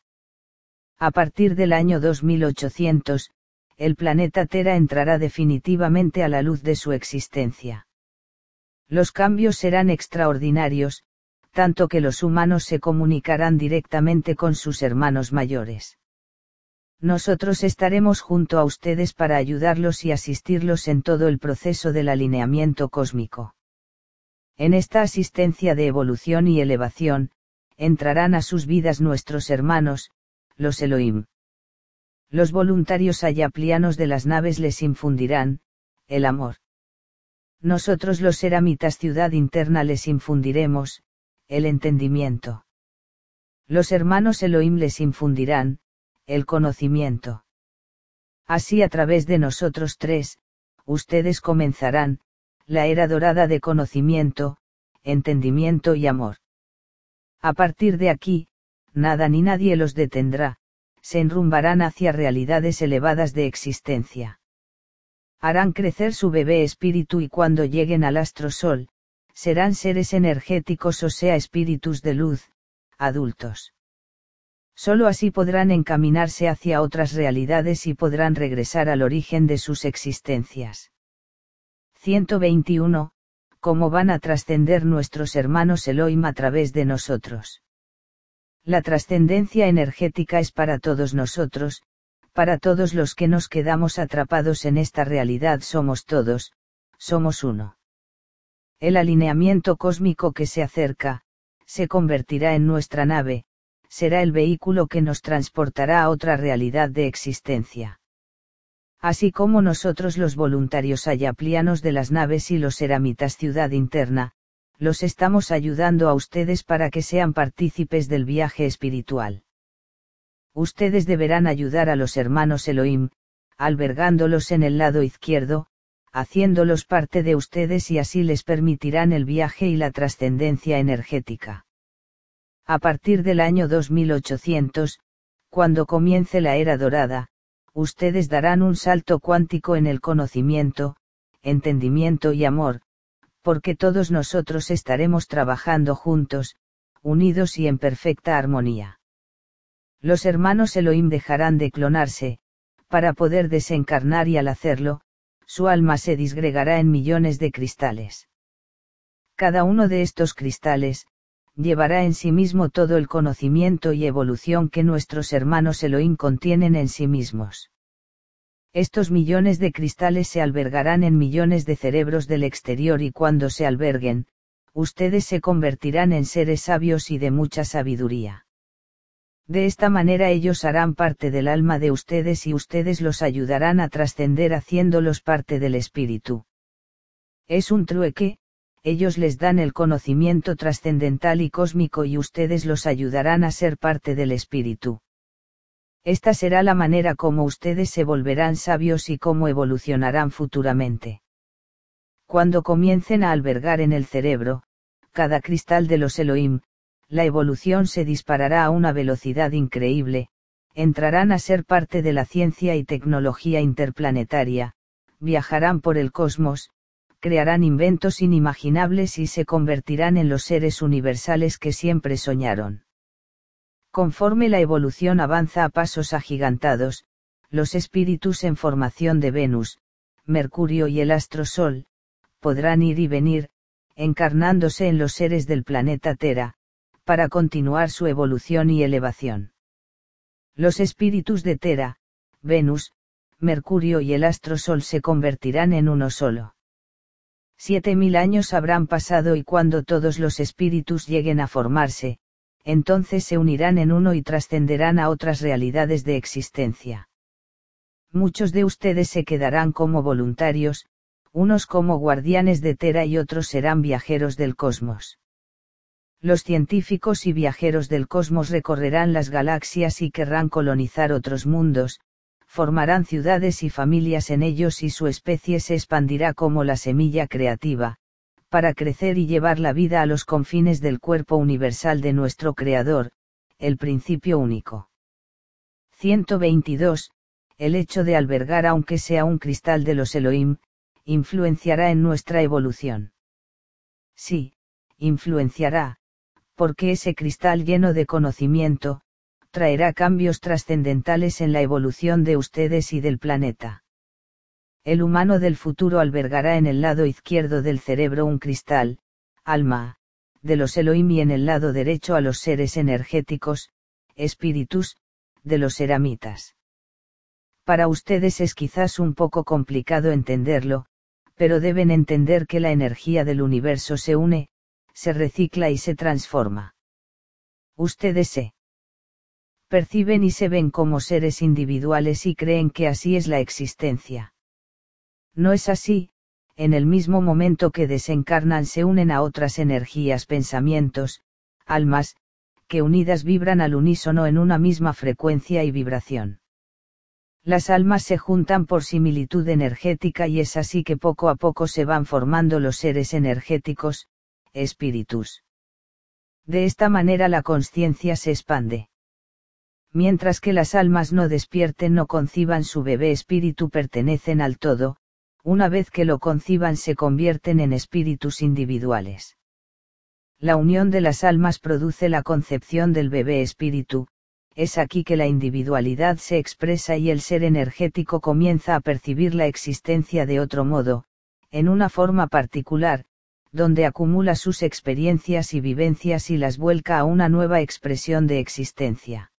A partir del año 2800, el planeta Tera entrará definitivamente a la luz de su existencia. Los cambios serán extraordinarios, tanto que los humanos se comunicarán directamente con sus hermanos mayores. Nosotros estaremos junto a ustedes para ayudarlos y asistirlos en todo el proceso del alineamiento cósmico. En esta asistencia de evolución y elevación, entrarán a sus vidas nuestros hermanos, los Elohim. Los voluntarios ayaplianos de las naves les infundirán, el amor. Nosotros los seramitas ciudad interna les infundiremos, el entendimiento. Los hermanos Elohim les infundirán, el conocimiento. Así a través de nosotros tres, ustedes comenzarán, la era dorada de conocimiento, entendimiento y amor. A partir de aquí, nada ni nadie los detendrá, se enrumbarán hacia realidades elevadas de existencia. Harán crecer su bebé espíritu y cuando lleguen al astro sol, serán seres energéticos o sea espíritus de luz, adultos. Solo así podrán encaminarse hacia otras realidades y podrán regresar al origen de sus existencias. 121. ¿Cómo van a trascender nuestros hermanos Elohim a través de nosotros? La trascendencia energética es para todos nosotros, para todos los que nos quedamos atrapados en esta realidad somos todos, somos uno. El alineamiento cósmico que se acerca, se convertirá en nuestra nave, será el vehículo que nos transportará a otra realidad de existencia. Así como nosotros los voluntarios ayaplianos de las naves y los eramitas ciudad interna, los estamos ayudando a ustedes para que sean partícipes del viaje espiritual. Ustedes deberán ayudar a los hermanos Elohim, albergándolos en el lado izquierdo, haciéndolos parte de ustedes y así les permitirán el viaje y la trascendencia energética. A partir del año 2800, cuando comience la era dorada, ustedes darán un salto cuántico en el conocimiento, entendimiento y amor, porque todos nosotros estaremos trabajando juntos, unidos y en perfecta armonía. Los hermanos Elohim dejarán de clonarse, para poder desencarnar y al hacerlo, su alma se disgregará en millones de cristales. Cada uno de estos cristales, llevará en sí mismo todo el conocimiento y evolución que nuestros hermanos Elohim contienen en sí mismos. Estos millones de cristales se albergarán en millones de cerebros del exterior y cuando se alberguen, ustedes se convertirán en seres sabios y de mucha sabiduría. De esta manera ellos harán parte del alma de ustedes y ustedes los ayudarán a trascender haciéndolos parte del espíritu. Es un trueque, ellos les dan el conocimiento trascendental y cósmico y ustedes los ayudarán a ser parte del espíritu. Esta será la manera como ustedes se volverán sabios y cómo evolucionarán futuramente. Cuando comiencen a albergar en el cerebro, cada cristal de los Elohim, la evolución se disparará a una velocidad increíble, entrarán a ser parte de la ciencia y tecnología interplanetaria, viajarán por el cosmos, crearán inventos inimaginables y se convertirán en los seres universales que siempre soñaron. Conforme la evolución avanza a pasos agigantados, los espíritus en formación de Venus, Mercurio y el astro Sol, podrán ir y venir, encarnándose en los seres del planeta Tera, para continuar su evolución y elevación. Los espíritus de Tera, Venus, Mercurio y el astro Sol se convertirán en uno solo. Siete mil años habrán pasado y cuando todos los espíritus lleguen a formarse, entonces se unirán en uno y trascenderán a otras realidades de existencia. Muchos de ustedes se quedarán como voluntarios, unos como guardianes de Tera y otros serán viajeros del cosmos. Los científicos y viajeros del cosmos recorrerán las galaxias y querrán colonizar otros mundos, formarán ciudades y familias en ellos y su especie se expandirá como la semilla creativa, para crecer y llevar la vida a los confines del cuerpo universal de nuestro Creador, el principio único. 122. El hecho de albergar aunque sea un cristal de los Elohim, influenciará en nuestra evolución. Sí, influenciará, porque ese cristal lleno de conocimiento, traerá cambios trascendentales en la evolución de ustedes y del planeta. El humano del futuro albergará en el lado izquierdo del cerebro un cristal, alma, de los Elohim y en el lado derecho a los seres energéticos, espíritus, de los eramitas. Para ustedes es quizás un poco complicado entenderlo, pero deben entender que la energía del universo se une, se recicla y se transforma. Ustedes se perciben y se ven como seres individuales y creen que así es la existencia. No es así, en el mismo momento que desencarnan se unen a otras energías, pensamientos, almas, que unidas vibran al unísono en una misma frecuencia y vibración. Las almas se juntan por similitud energética y es así que poco a poco se van formando los seres energéticos, espíritus. De esta manera la conciencia se expande mientras que las almas no despierten no conciban su bebé espíritu pertenecen al todo, una vez que lo conciban se convierten en espíritus individuales. La unión de las almas produce la concepción del bebé espíritu, es aquí que la individualidad se expresa y el ser energético comienza a percibir la existencia de otro modo, en una forma particular, donde acumula sus experiencias y vivencias y las vuelca a una nueva expresión de existencia.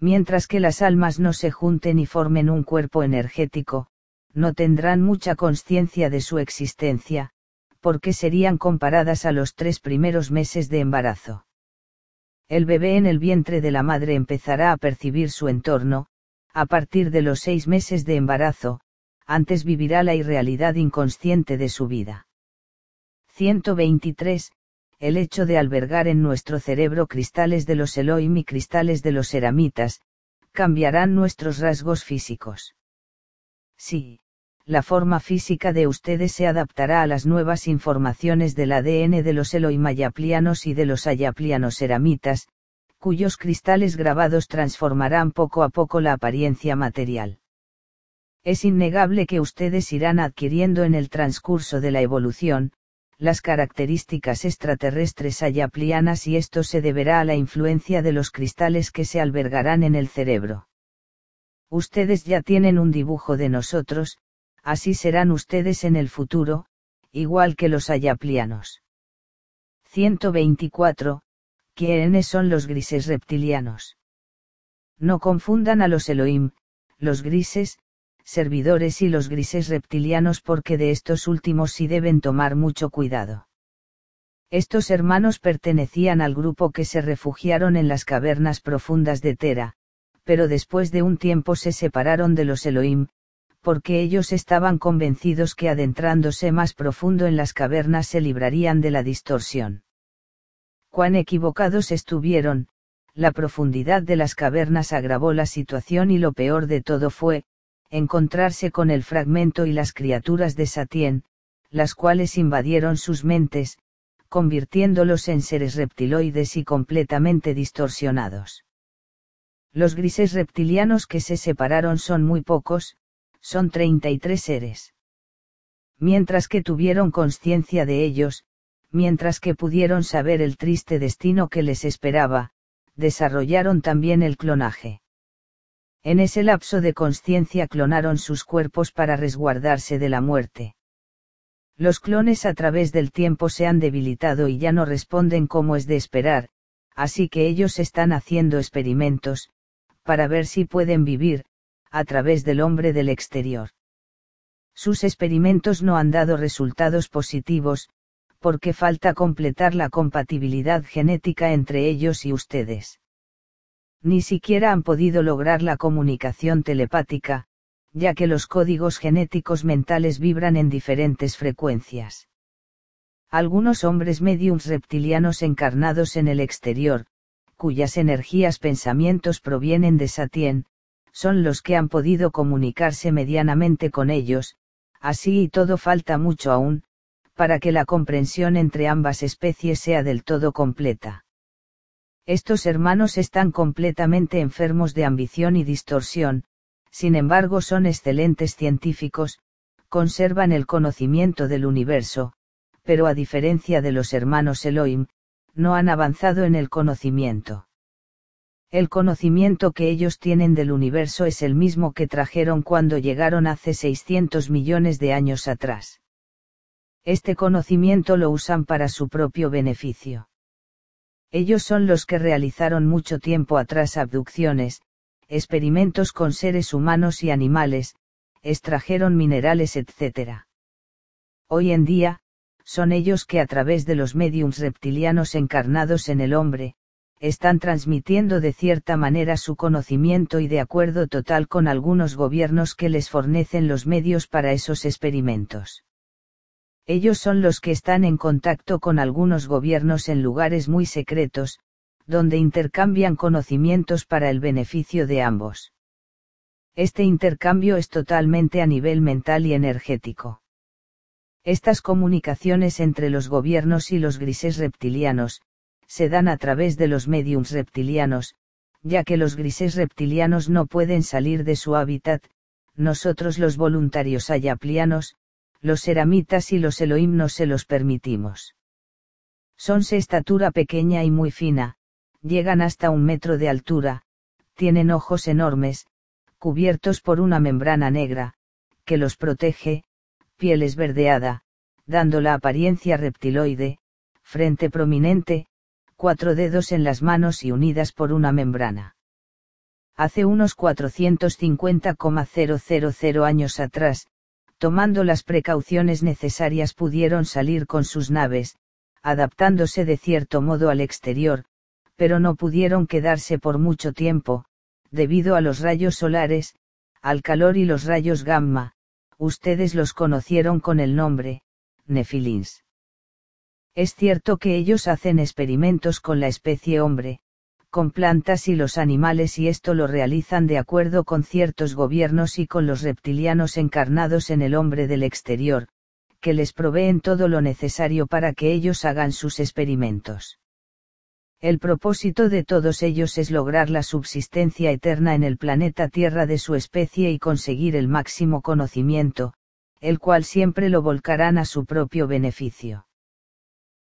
Mientras que las almas no se junten y formen un cuerpo energético, no tendrán mucha conciencia de su existencia, porque serían comparadas a los tres primeros meses de embarazo. El bebé en el vientre de la madre empezará a percibir su entorno, a partir de los seis meses de embarazo, antes vivirá la irrealidad inconsciente de su vida. 123. El hecho de albergar en nuestro cerebro cristales de los Elohim y cristales de los Eramitas, cambiarán nuestros rasgos físicos. Sí, la forma física de ustedes se adaptará a las nuevas informaciones del ADN de los Elohim ayaplianos y de los ayaplianos eramitas, cuyos cristales grabados transformarán poco a poco la apariencia material. Es innegable que ustedes irán adquiriendo en el transcurso de la evolución, las características extraterrestres ayaplianas y esto se deberá a la influencia de los cristales que se albergarán en el cerebro. Ustedes ya tienen un dibujo de nosotros, así serán ustedes en el futuro, igual que los ayaplianos. 124. ¿Quiénes son los grises reptilianos? No confundan a los Elohim, los grises, servidores y los grises reptilianos porque de estos últimos sí deben tomar mucho cuidado. Estos hermanos pertenecían al grupo que se refugiaron en las cavernas profundas de Tera, pero después de un tiempo se separaron de los Elohim, porque ellos estaban convencidos que adentrándose más profundo en las cavernas se librarían de la distorsión. Cuán equivocados estuvieron, la profundidad de las cavernas agravó la situación y lo peor de todo fue, encontrarse con el fragmento y las criaturas de Satien, las cuales invadieron sus mentes, convirtiéndolos en seres reptiloides y completamente distorsionados. Los grises reptilianos que se separaron son muy pocos, son 33 seres. Mientras que tuvieron conciencia de ellos, mientras que pudieron saber el triste destino que les esperaba, desarrollaron también el clonaje. En ese lapso de conciencia clonaron sus cuerpos para resguardarse de la muerte. Los clones a través del tiempo se han debilitado y ya no responden como es de esperar, así que ellos están haciendo experimentos, para ver si pueden vivir, a través del hombre del exterior. Sus experimentos no han dado resultados positivos, porque falta completar la compatibilidad genética entre ellos y ustedes. Ni siquiera han podido lograr la comunicación telepática, ya que los códigos genéticos mentales vibran en diferentes frecuencias. Algunos hombres mediums reptilianos encarnados en el exterior, cuyas energías pensamientos provienen de Satien, son los que han podido comunicarse medianamente con ellos, así y todo falta mucho aún, para que la comprensión entre ambas especies sea del todo completa. Estos hermanos están completamente enfermos de ambición y distorsión, sin embargo son excelentes científicos, conservan el conocimiento del universo, pero a diferencia de los hermanos Elohim, no han avanzado en el conocimiento. El conocimiento que ellos tienen del universo es el mismo que trajeron cuando llegaron hace 600 millones de años atrás. Este conocimiento lo usan para su propio beneficio. Ellos son los que realizaron mucho tiempo atrás abducciones, experimentos con seres humanos y animales, extrajeron minerales etc. Hoy en día, son ellos que a través de los mediums reptilianos encarnados en el hombre, están transmitiendo de cierta manera su conocimiento y de acuerdo total con algunos gobiernos que les fornecen los medios para esos experimentos. Ellos son los que están en contacto con algunos gobiernos en lugares muy secretos, donde intercambian conocimientos para el beneficio de ambos. Este intercambio es totalmente a nivel mental y energético. Estas comunicaciones entre los gobiernos y los grises reptilianos, se dan a través de los mediums reptilianos, ya que los grises reptilianos no pueden salir de su hábitat, nosotros los voluntarios ayaplianos, los ceramitas y los Elohim se los permitimos. Sonse estatura pequeña y muy fina, llegan hasta un metro de altura, tienen ojos enormes, cubiertos por una membrana negra, que los protege, piel esverdeada, dando la apariencia reptiloide, frente prominente, cuatro dedos en las manos y unidas por una membrana. Hace unos 450,000 años atrás, tomando las precauciones necesarias pudieron salir con sus naves, adaptándose de cierto modo al exterior, pero no pudieron quedarse por mucho tiempo, debido a los rayos solares, al calor y los rayos gamma, ustedes los conocieron con el nombre, Nefilins. Es cierto que ellos hacen experimentos con la especie hombre, con plantas y los animales y esto lo realizan de acuerdo con ciertos gobiernos y con los reptilianos encarnados en el hombre del exterior, que les proveen todo lo necesario para que ellos hagan sus experimentos. El propósito de todos ellos es lograr la subsistencia eterna en el planeta Tierra de su especie y conseguir el máximo conocimiento, el cual siempre lo volcarán a su propio beneficio.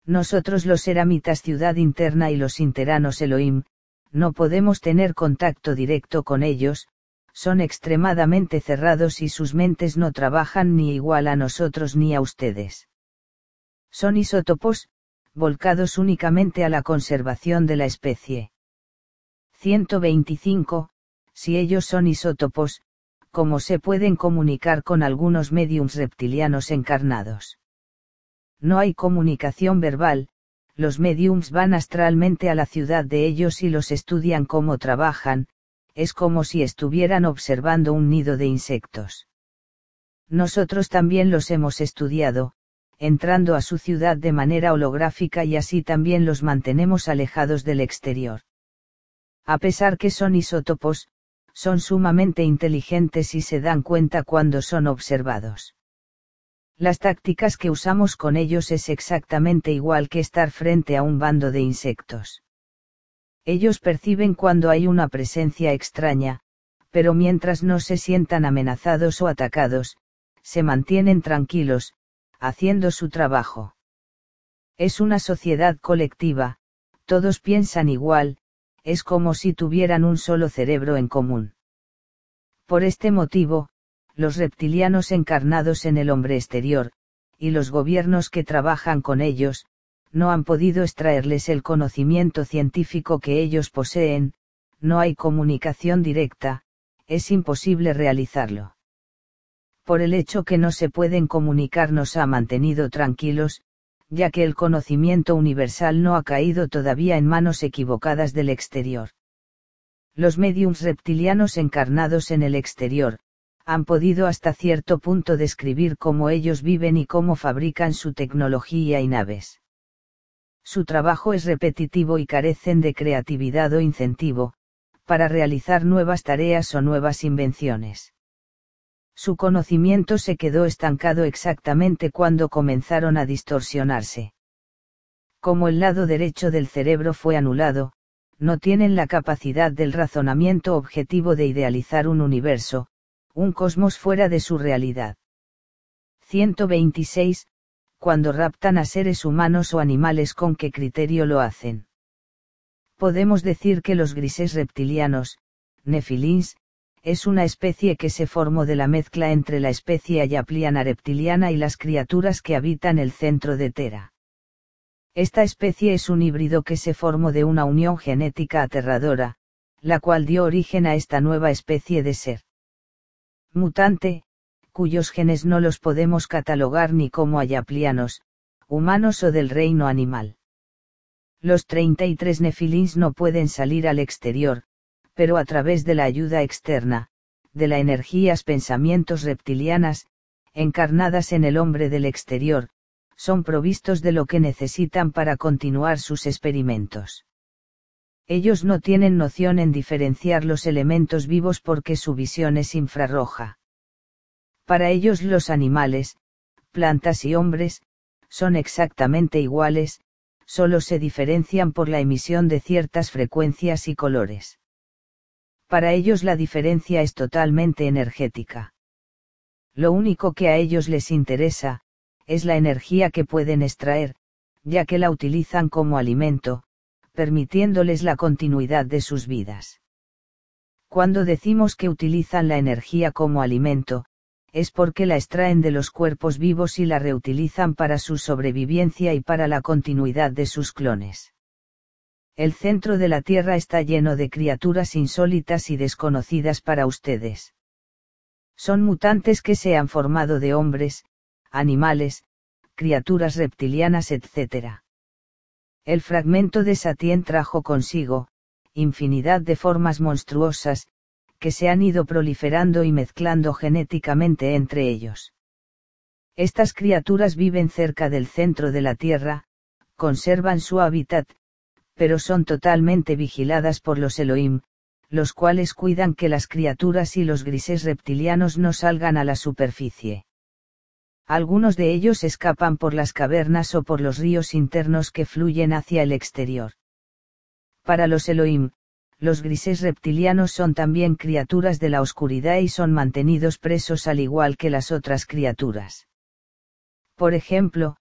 Nosotros los eramitas ciudad interna y los interanos Elohim, no podemos tener contacto directo con ellos, son extremadamente cerrados y sus mentes no trabajan ni igual a nosotros ni a ustedes. Son isótopos, volcados únicamente a la conservación de la especie. 125. Si ellos son isótopos, ¿cómo se pueden comunicar con algunos mediums reptilianos encarnados? No hay comunicación verbal, los mediums van astralmente a la ciudad de ellos y los estudian cómo trabajan, es como si estuvieran observando un nido de insectos. Nosotros también los hemos estudiado, entrando a su ciudad de manera holográfica y así también los mantenemos alejados del exterior. A pesar que son isótopos, son sumamente inteligentes y se dan cuenta cuando son observados. Las tácticas que usamos con ellos es exactamente igual que estar frente a un bando de insectos. Ellos perciben cuando hay una presencia extraña, pero mientras no se sientan amenazados o atacados, se mantienen tranquilos, haciendo su trabajo. Es una sociedad colectiva, todos piensan igual, es como si tuvieran un solo cerebro en común. Por este motivo, los reptilianos encarnados en el hombre exterior, y los gobiernos que trabajan con ellos, no han podido extraerles el conocimiento científico que ellos poseen, no hay comunicación directa, es imposible realizarlo. Por el hecho que no se pueden comunicar nos ha mantenido tranquilos, ya que el conocimiento universal no ha caído todavía en manos equivocadas del exterior. Los mediums reptilianos encarnados en el exterior, han podido hasta cierto punto describir cómo ellos viven y cómo fabrican su tecnología y naves. Su trabajo es repetitivo y carecen de creatividad o incentivo, para realizar nuevas tareas o nuevas invenciones. Su conocimiento se quedó estancado exactamente cuando comenzaron a distorsionarse. Como el lado derecho del cerebro fue anulado, no tienen la capacidad del razonamiento objetivo de idealizar un universo, un cosmos fuera de su realidad. 126 cuando raptan a seres humanos o animales con qué criterio lo hacen. Podemos decir que los grises reptilianos, nefilins, es una especie que se formó de la mezcla entre la especie ayapliana reptiliana y las criaturas que habitan el centro de Tera. Esta especie es un híbrido que se formó de una unión genética aterradora, la cual dio origen a esta nueva especie de ser. Mutante, cuyos genes no los podemos catalogar ni como ayaplianos, humanos o del reino animal. Los 33 nefilins no pueden salir al exterior, pero a través de la ayuda externa, de la energías pensamientos reptilianas, encarnadas en el hombre del exterior, son provistos de lo que necesitan para continuar sus experimentos. Ellos no tienen noción en diferenciar los elementos vivos porque su visión es infrarroja. Para ellos los animales, plantas y hombres, son exactamente iguales, solo se diferencian por la emisión de ciertas frecuencias y colores. Para ellos la diferencia es totalmente energética. Lo único que a ellos les interesa, es la energía que pueden extraer, ya que la utilizan como alimento, permitiéndoles la continuidad de sus vidas. Cuando decimos que utilizan la energía como alimento, es porque la extraen de los cuerpos vivos y la reutilizan para su sobrevivencia y para la continuidad de sus clones. El centro de la Tierra está lleno de criaturas insólitas y desconocidas para ustedes. Son mutantes que se han formado de hombres, animales, criaturas reptilianas, etc. El fragmento de Satien trajo consigo, infinidad de formas monstruosas, que se han ido proliferando y mezclando genéticamente entre ellos. Estas criaturas viven cerca del centro de la Tierra, conservan su hábitat, pero son totalmente vigiladas por los Elohim, los cuales cuidan que las criaturas y los grises reptilianos no salgan a la superficie. Algunos de ellos escapan por las cavernas o por los ríos internos que fluyen hacia el exterior. Para los Elohim, los grises reptilianos son también criaturas de la oscuridad y son mantenidos presos al igual que las otras criaturas. Por ejemplo,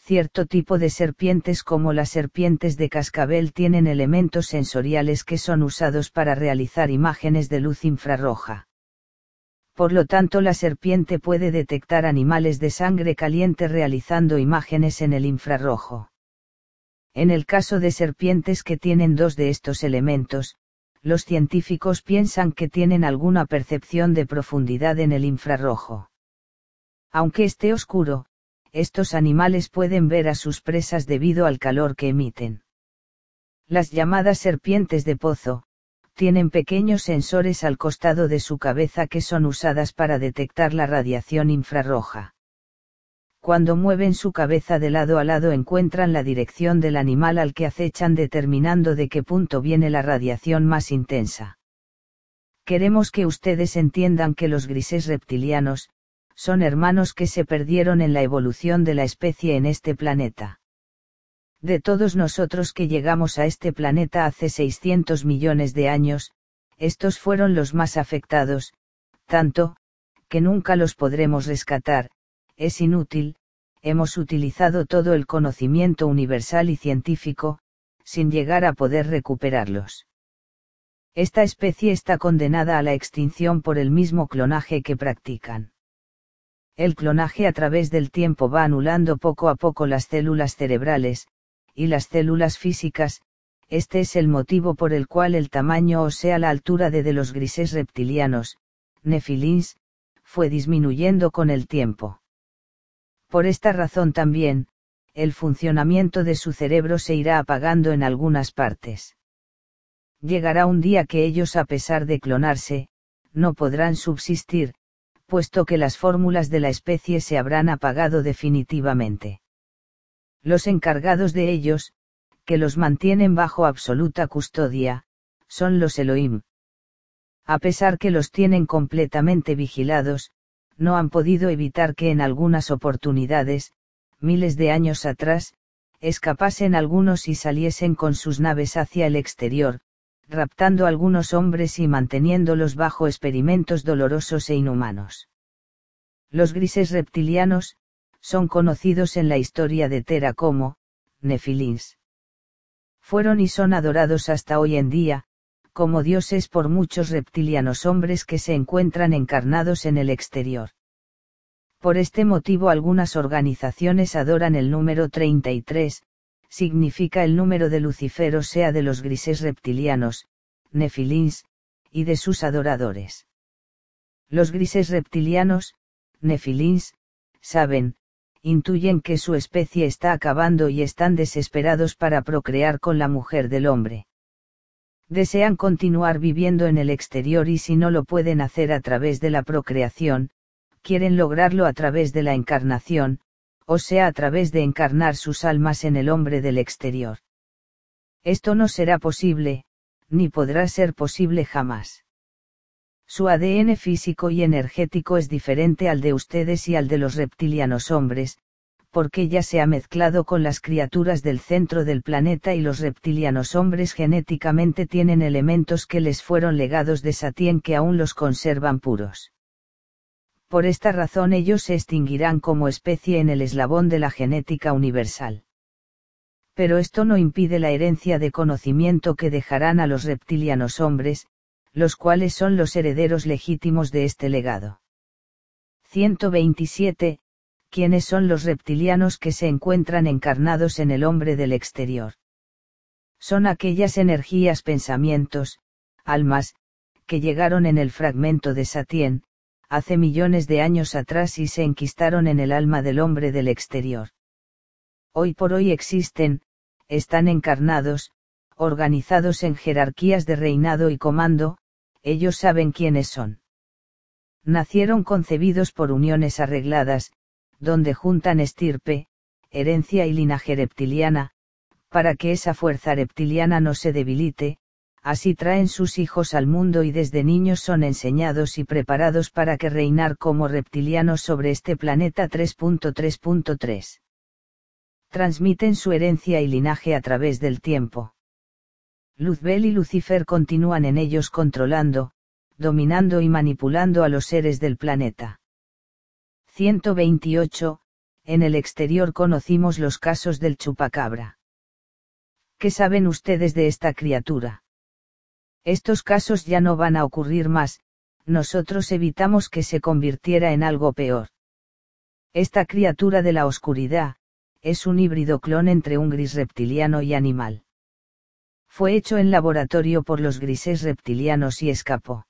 cierto tipo de serpientes como las serpientes de cascabel tienen elementos sensoriales que son usados para realizar imágenes de luz infrarroja. Por lo tanto, la serpiente puede detectar animales de sangre caliente realizando imágenes en el infrarrojo. En el caso de serpientes que tienen dos de estos elementos, los científicos piensan que tienen alguna percepción de profundidad en el infrarrojo. Aunque esté oscuro, estos animales pueden ver a sus presas debido al calor que emiten. Las llamadas serpientes de pozo, tienen pequeños sensores al costado de su cabeza que son usadas para detectar la radiación infrarroja cuando mueven su cabeza de lado a lado encuentran la dirección del animal al que acechan determinando de qué punto viene la radiación más intensa. Queremos que ustedes entiendan que los grises reptilianos, son hermanos que se perdieron en la evolución de la especie en este planeta. De todos nosotros que llegamos a este planeta hace 600 millones de años, estos fueron los más afectados, tanto, que nunca los podremos rescatar, es inútil, hemos utilizado todo el conocimiento universal y científico, sin llegar a poder recuperarlos. Esta especie está condenada a la extinción por el mismo clonaje que practican. El clonaje a través del tiempo va anulando poco a poco las células cerebrales, y las células físicas, este es el motivo por el cual el tamaño o sea la altura de, de los grises reptilianos, nefilins, fue disminuyendo con el tiempo. Por esta razón también, el funcionamiento de su cerebro se irá apagando en algunas partes. Llegará un día que ellos, a pesar de clonarse, no podrán subsistir, puesto que las fórmulas de la especie se habrán apagado definitivamente. Los encargados de ellos, que los mantienen bajo absoluta custodia, son los Elohim. A pesar que los tienen completamente vigilados, no han podido evitar que en algunas oportunidades, miles de años atrás, escapasen algunos y saliesen con sus naves hacia el exterior, raptando algunos hombres y manteniéndolos bajo experimentos dolorosos e inhumanos. Los grises reptilianos, son conocidos en la historia de Tera como, Nefilins. Fueron y son adorados hasta hoy en día, como dioses por muchos reptilianos hombres que se encuentran encarnados en el exterior. Por este motivo algunas organizaciones adoran el número 33, significa el número de Lucifer o sea de los grises reptilianos, nefilins, y de sus adoradores. Los grises reptilianos, nefilins, saben, intuyen que su especie está acabando y están desesperados para procrear con la mujer del hombre desean continuar viviendo en el exterior y si no lo pueden hacer a través de la procreación, quieren lograrlo a través de la encarnación, o sea a través de encarnar sus almas en el hombre del exterior. Esto no será posible, ni podrá ser posible jamás. Su ADN físico y energético es diferente al de ustedes y al de los reptilianos hombres, porque ya se ha mezclado con las criaturas del centro del planeta y los reptilianos hombres genéticamente tienen elementos que les fueron legados de Satien que aún los conservan puros. Por esta razón ellos se extinguirán como especie en el eslabón de la genética universal. Pero esto no impide la herencia de conocimiento que dejarán a los reptilianos hombres, los cuales son los herederos legítimos de este legado. 127. ¿Quiénes son los reptilianos que se encuentran encarnados en el hombre del exterior? Son aquellas energías, pensamientos, almas, que llegaron en el fragmento de Satien, hace millones de años atrás y se enquistaron en el alma del hombre del exterior. Hoy por hoy existen, están encarnados, organizados en jerarquías de reinado y comando, ellos saben quiénes son. Nacieron concebidos por uniones arregladas, donde juntan estirpe, herencia y linaje reptiliana, para que esa fuerza reptiliana no se debilite, así traen sus hijos al mundo y desde niños son enseñados y preparados para que reinar como reptilianos sobre este planeta 3.3.3. Transmiten su herencia y linaje a través del tiempo. Luzbel y Lucifer continúan en ellos controlando, dominando y manipulando a los seres del planeta. 128. En el exterior conocimos los casos del chupacabra. ¿Qué saben ustedes de esta criatura? Estos casos ya no van a ocurrir más, nosotros evitamos que se convirtiera en algo peor. Esta criatura de la oscuridad, es un híbrido clon entre un gris reptiliano y animal. Fue hecho en laboratorio por los grises reptilianos y escapó.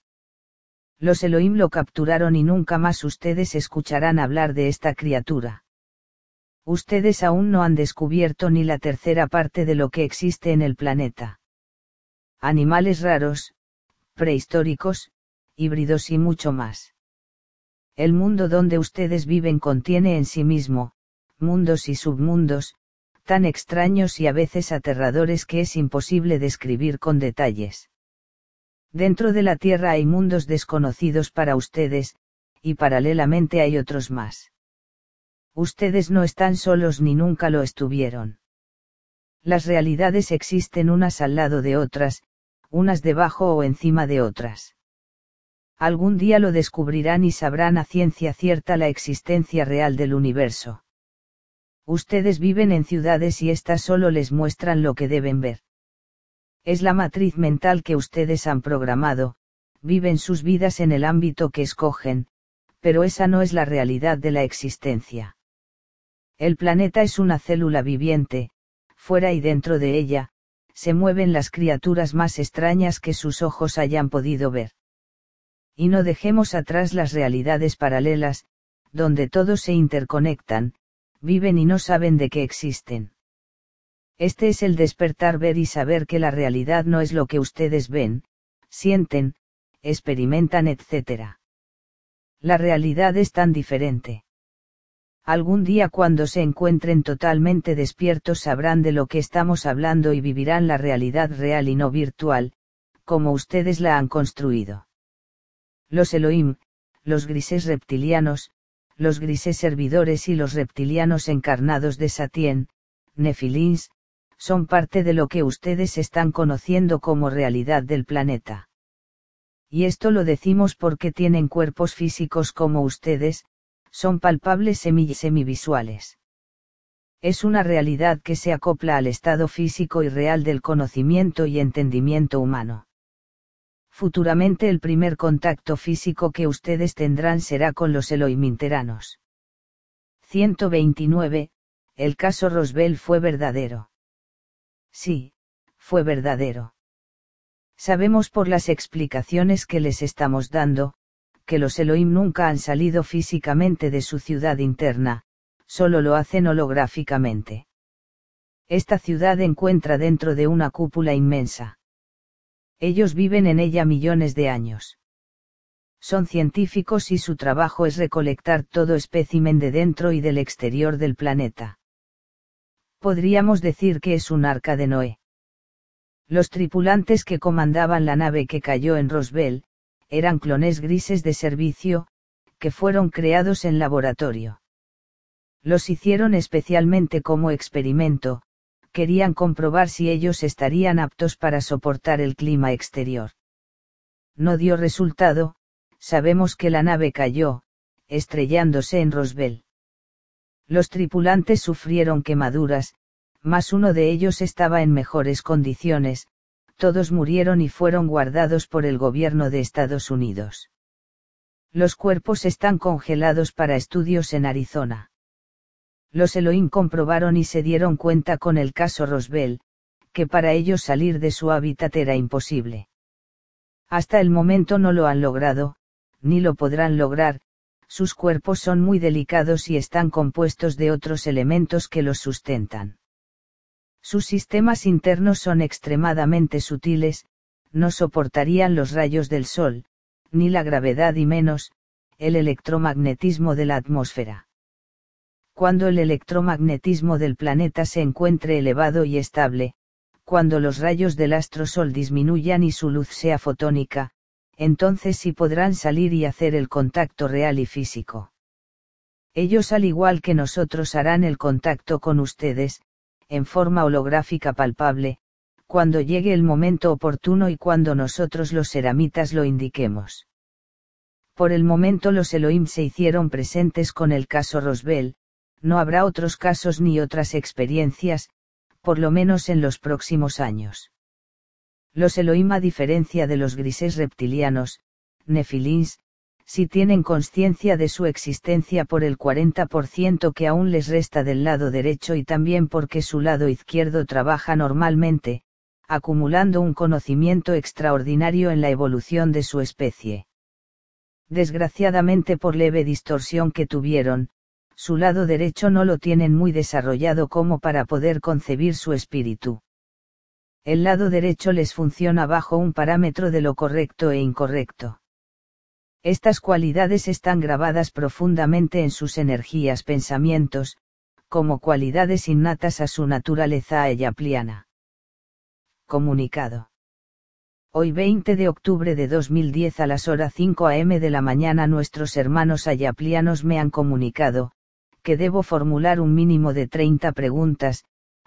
Los Elohim lo capturaron y nunca más ustedes escucharán hablar de esta criatura. Ustedes aún no han descubierto ni la tercera parte de lo que existe en el planeta animales raros, prehistóricos, híbridos y mucho más. El mundo donde ustedes viven contiene en sí mismo, mundos y submundos, tan extraños y a veces aterradores que es imposible describir con detalles. Dentro de la Tierra hay mundos desconocidos para ustedes, y paralelamente hay otros más. Ustedes no están solos ni nunca lo estuvieron. Las realidades existen unas al lado de otras, unas debajo o encima de otras. Algún día lo descubrirán y sabrán a ciencia cierta la existencia real del universo. Ustedes viven en ciudades y éstas solo les muestran lo que deben ver. Es la matriz mental que ustedes han programado, viven sus vidas en el ámbito que escogen, pero esa no es la realidad de la existencia. El planeta es una célula viviente, fuera y dentro de ella, se mueven las criaturas más extrañas que sus ojos hayan podido ver. Y no dejemos atrás las realidades paralelas, donde todos se interconectan, viven y no saben de qué existen. Este es el despertar ver y saber que la realidad no es lo que ustedes ven, sienten, experimentan, etc. La realidad es tan diferente. Algún día cuando se encuentren totalmente despiertos sabrán de lo que estamos hablando y vivirán la realidad real y no virtual, como ustedes la han construido. Los Elohim, los grises reptilianos, los grises servidores y los reptilianos encarnados de Satien, Nefilins, son parte de lo que ustedes están conociendo como realidad del planeta. Y esto lo decimos porque tienen cuerpos físicos como ustedes, son palpables semivisuales. Es una realidad que se acopla al estado físico y real del conocimiento y entendimiento humano. Futuramente el primer contacto físico que ustedes tendrán será con los Elohiminteranos. 129. El caso Roswell fue verdadero. Sí, fue verdadero. Sabemos por las explicaciones que les estamos dando, que los Elohim nunca han salido físicamente de su ciudad interna, solo lo hacen holográficamente. Esta ciudad encuentra dentro de una cúpula inmensa. Ellos viven en ella millones de años. Son científicos y su trabajo es recolectar todo espécimen de dentro y del exterior del planeta. Podríamos decir que es un arca de Noé. Los tripulantes que comandaban la nave que cayó en Roswell, eran clones grises de servicio, que fueron creados en laboratorio. Los hicieron especialmente como experimento, querían comprobar si ellos estarían aptos para soportar el clima exterior. No dio resultado, sabemos que la nave cayó, estrellándose en Roswell. Los tripulantes sufrieron quemaduras, mas uno de ellos estaba en mejores condiciones, todos murieron y fueron guardados por el gobierno de Estados Unidos. Los cuerpos están congelados para estudios en Arizona. Los Elohim comprobaron y se dieron cuenta con el caso Roswell, que para ellos salir de su hábitat era imposible. Hasta el momento no lo han logrado, ni lo podrán lograr, sus cuerpos son muy delicados y están compuestos de otros elementos que los sustentan. Sus sistemas internos son extremadamente sutiles, no soportarían los rayos del Sol, ni la gravedad y menos, el electromagnetismo de la atmósfera. Cuando el electromagnetismo del planeta se encuentre elevado y estable, cuando los rayos del astro Sol disminuyan y su luz sea fotónica, entonces sí podrán salir y hacer el contacto real y físico. Ellos al igual que nosotros harán el contacto con ustedes, en forma holográfica palpable, cuando llegue el momento oportuno y cuando nosotros los ceramitas lo indiquemos. Por el momento los Elohim se hicieron presentes con el caso Roswell, no habrá otros casos ni otras experiencias, por lo menos en los próximos años. Los Elohim a diferencia de los grises reptilianos, nefilins, si tienen conciencia de su existencia por el 40% que aún les resta del lado derecho y también porque su lado izquierdo trabaja normalmente, acumulando un conocimiento extraordinario en la evolución de su especie. Desgraciadamente por leve distorsión que tuvieron, su lado derecho no lo tienen muy desarrollado como para poder concebir su espíritu. El lado derecho les funciona bajo un parámetro de lo correcto e incorrecto. Estas cualidades están grabadas profundamente en sus energías pensamientos, como cualidades innatas a su naturaleza ayapliana. Comunicado. Hoy 20 de octubre de 2010 a las horas 5 am de la mañana nuestros hermanos ayaplianos me han comunicado, que debo formular un mínimo de 30 preguntas,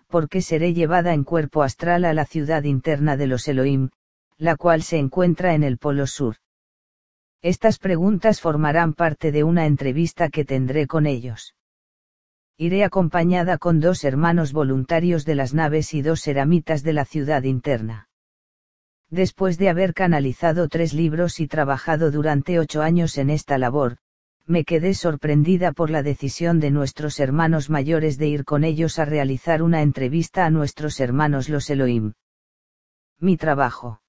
porque seré llevada en cuerpo astral a la ciudad interna de los Elohim, la cual se encuentra en el Polo Sur. Estas preguntas formarán parte de una entrevista que tendré con ellos. Iré acompañada con dos hermanos voluntarios de las naves y dos eramitas de la ciudad interna. Después de haber canalizado tres libros y trabajado durante ocho años en esta labor, me quedé sorprendida por la decisión de nuestros hermanos mayores de ir con ellos a realizar una entrevista a nuestros hermanos los Elohim. Mi trabajo.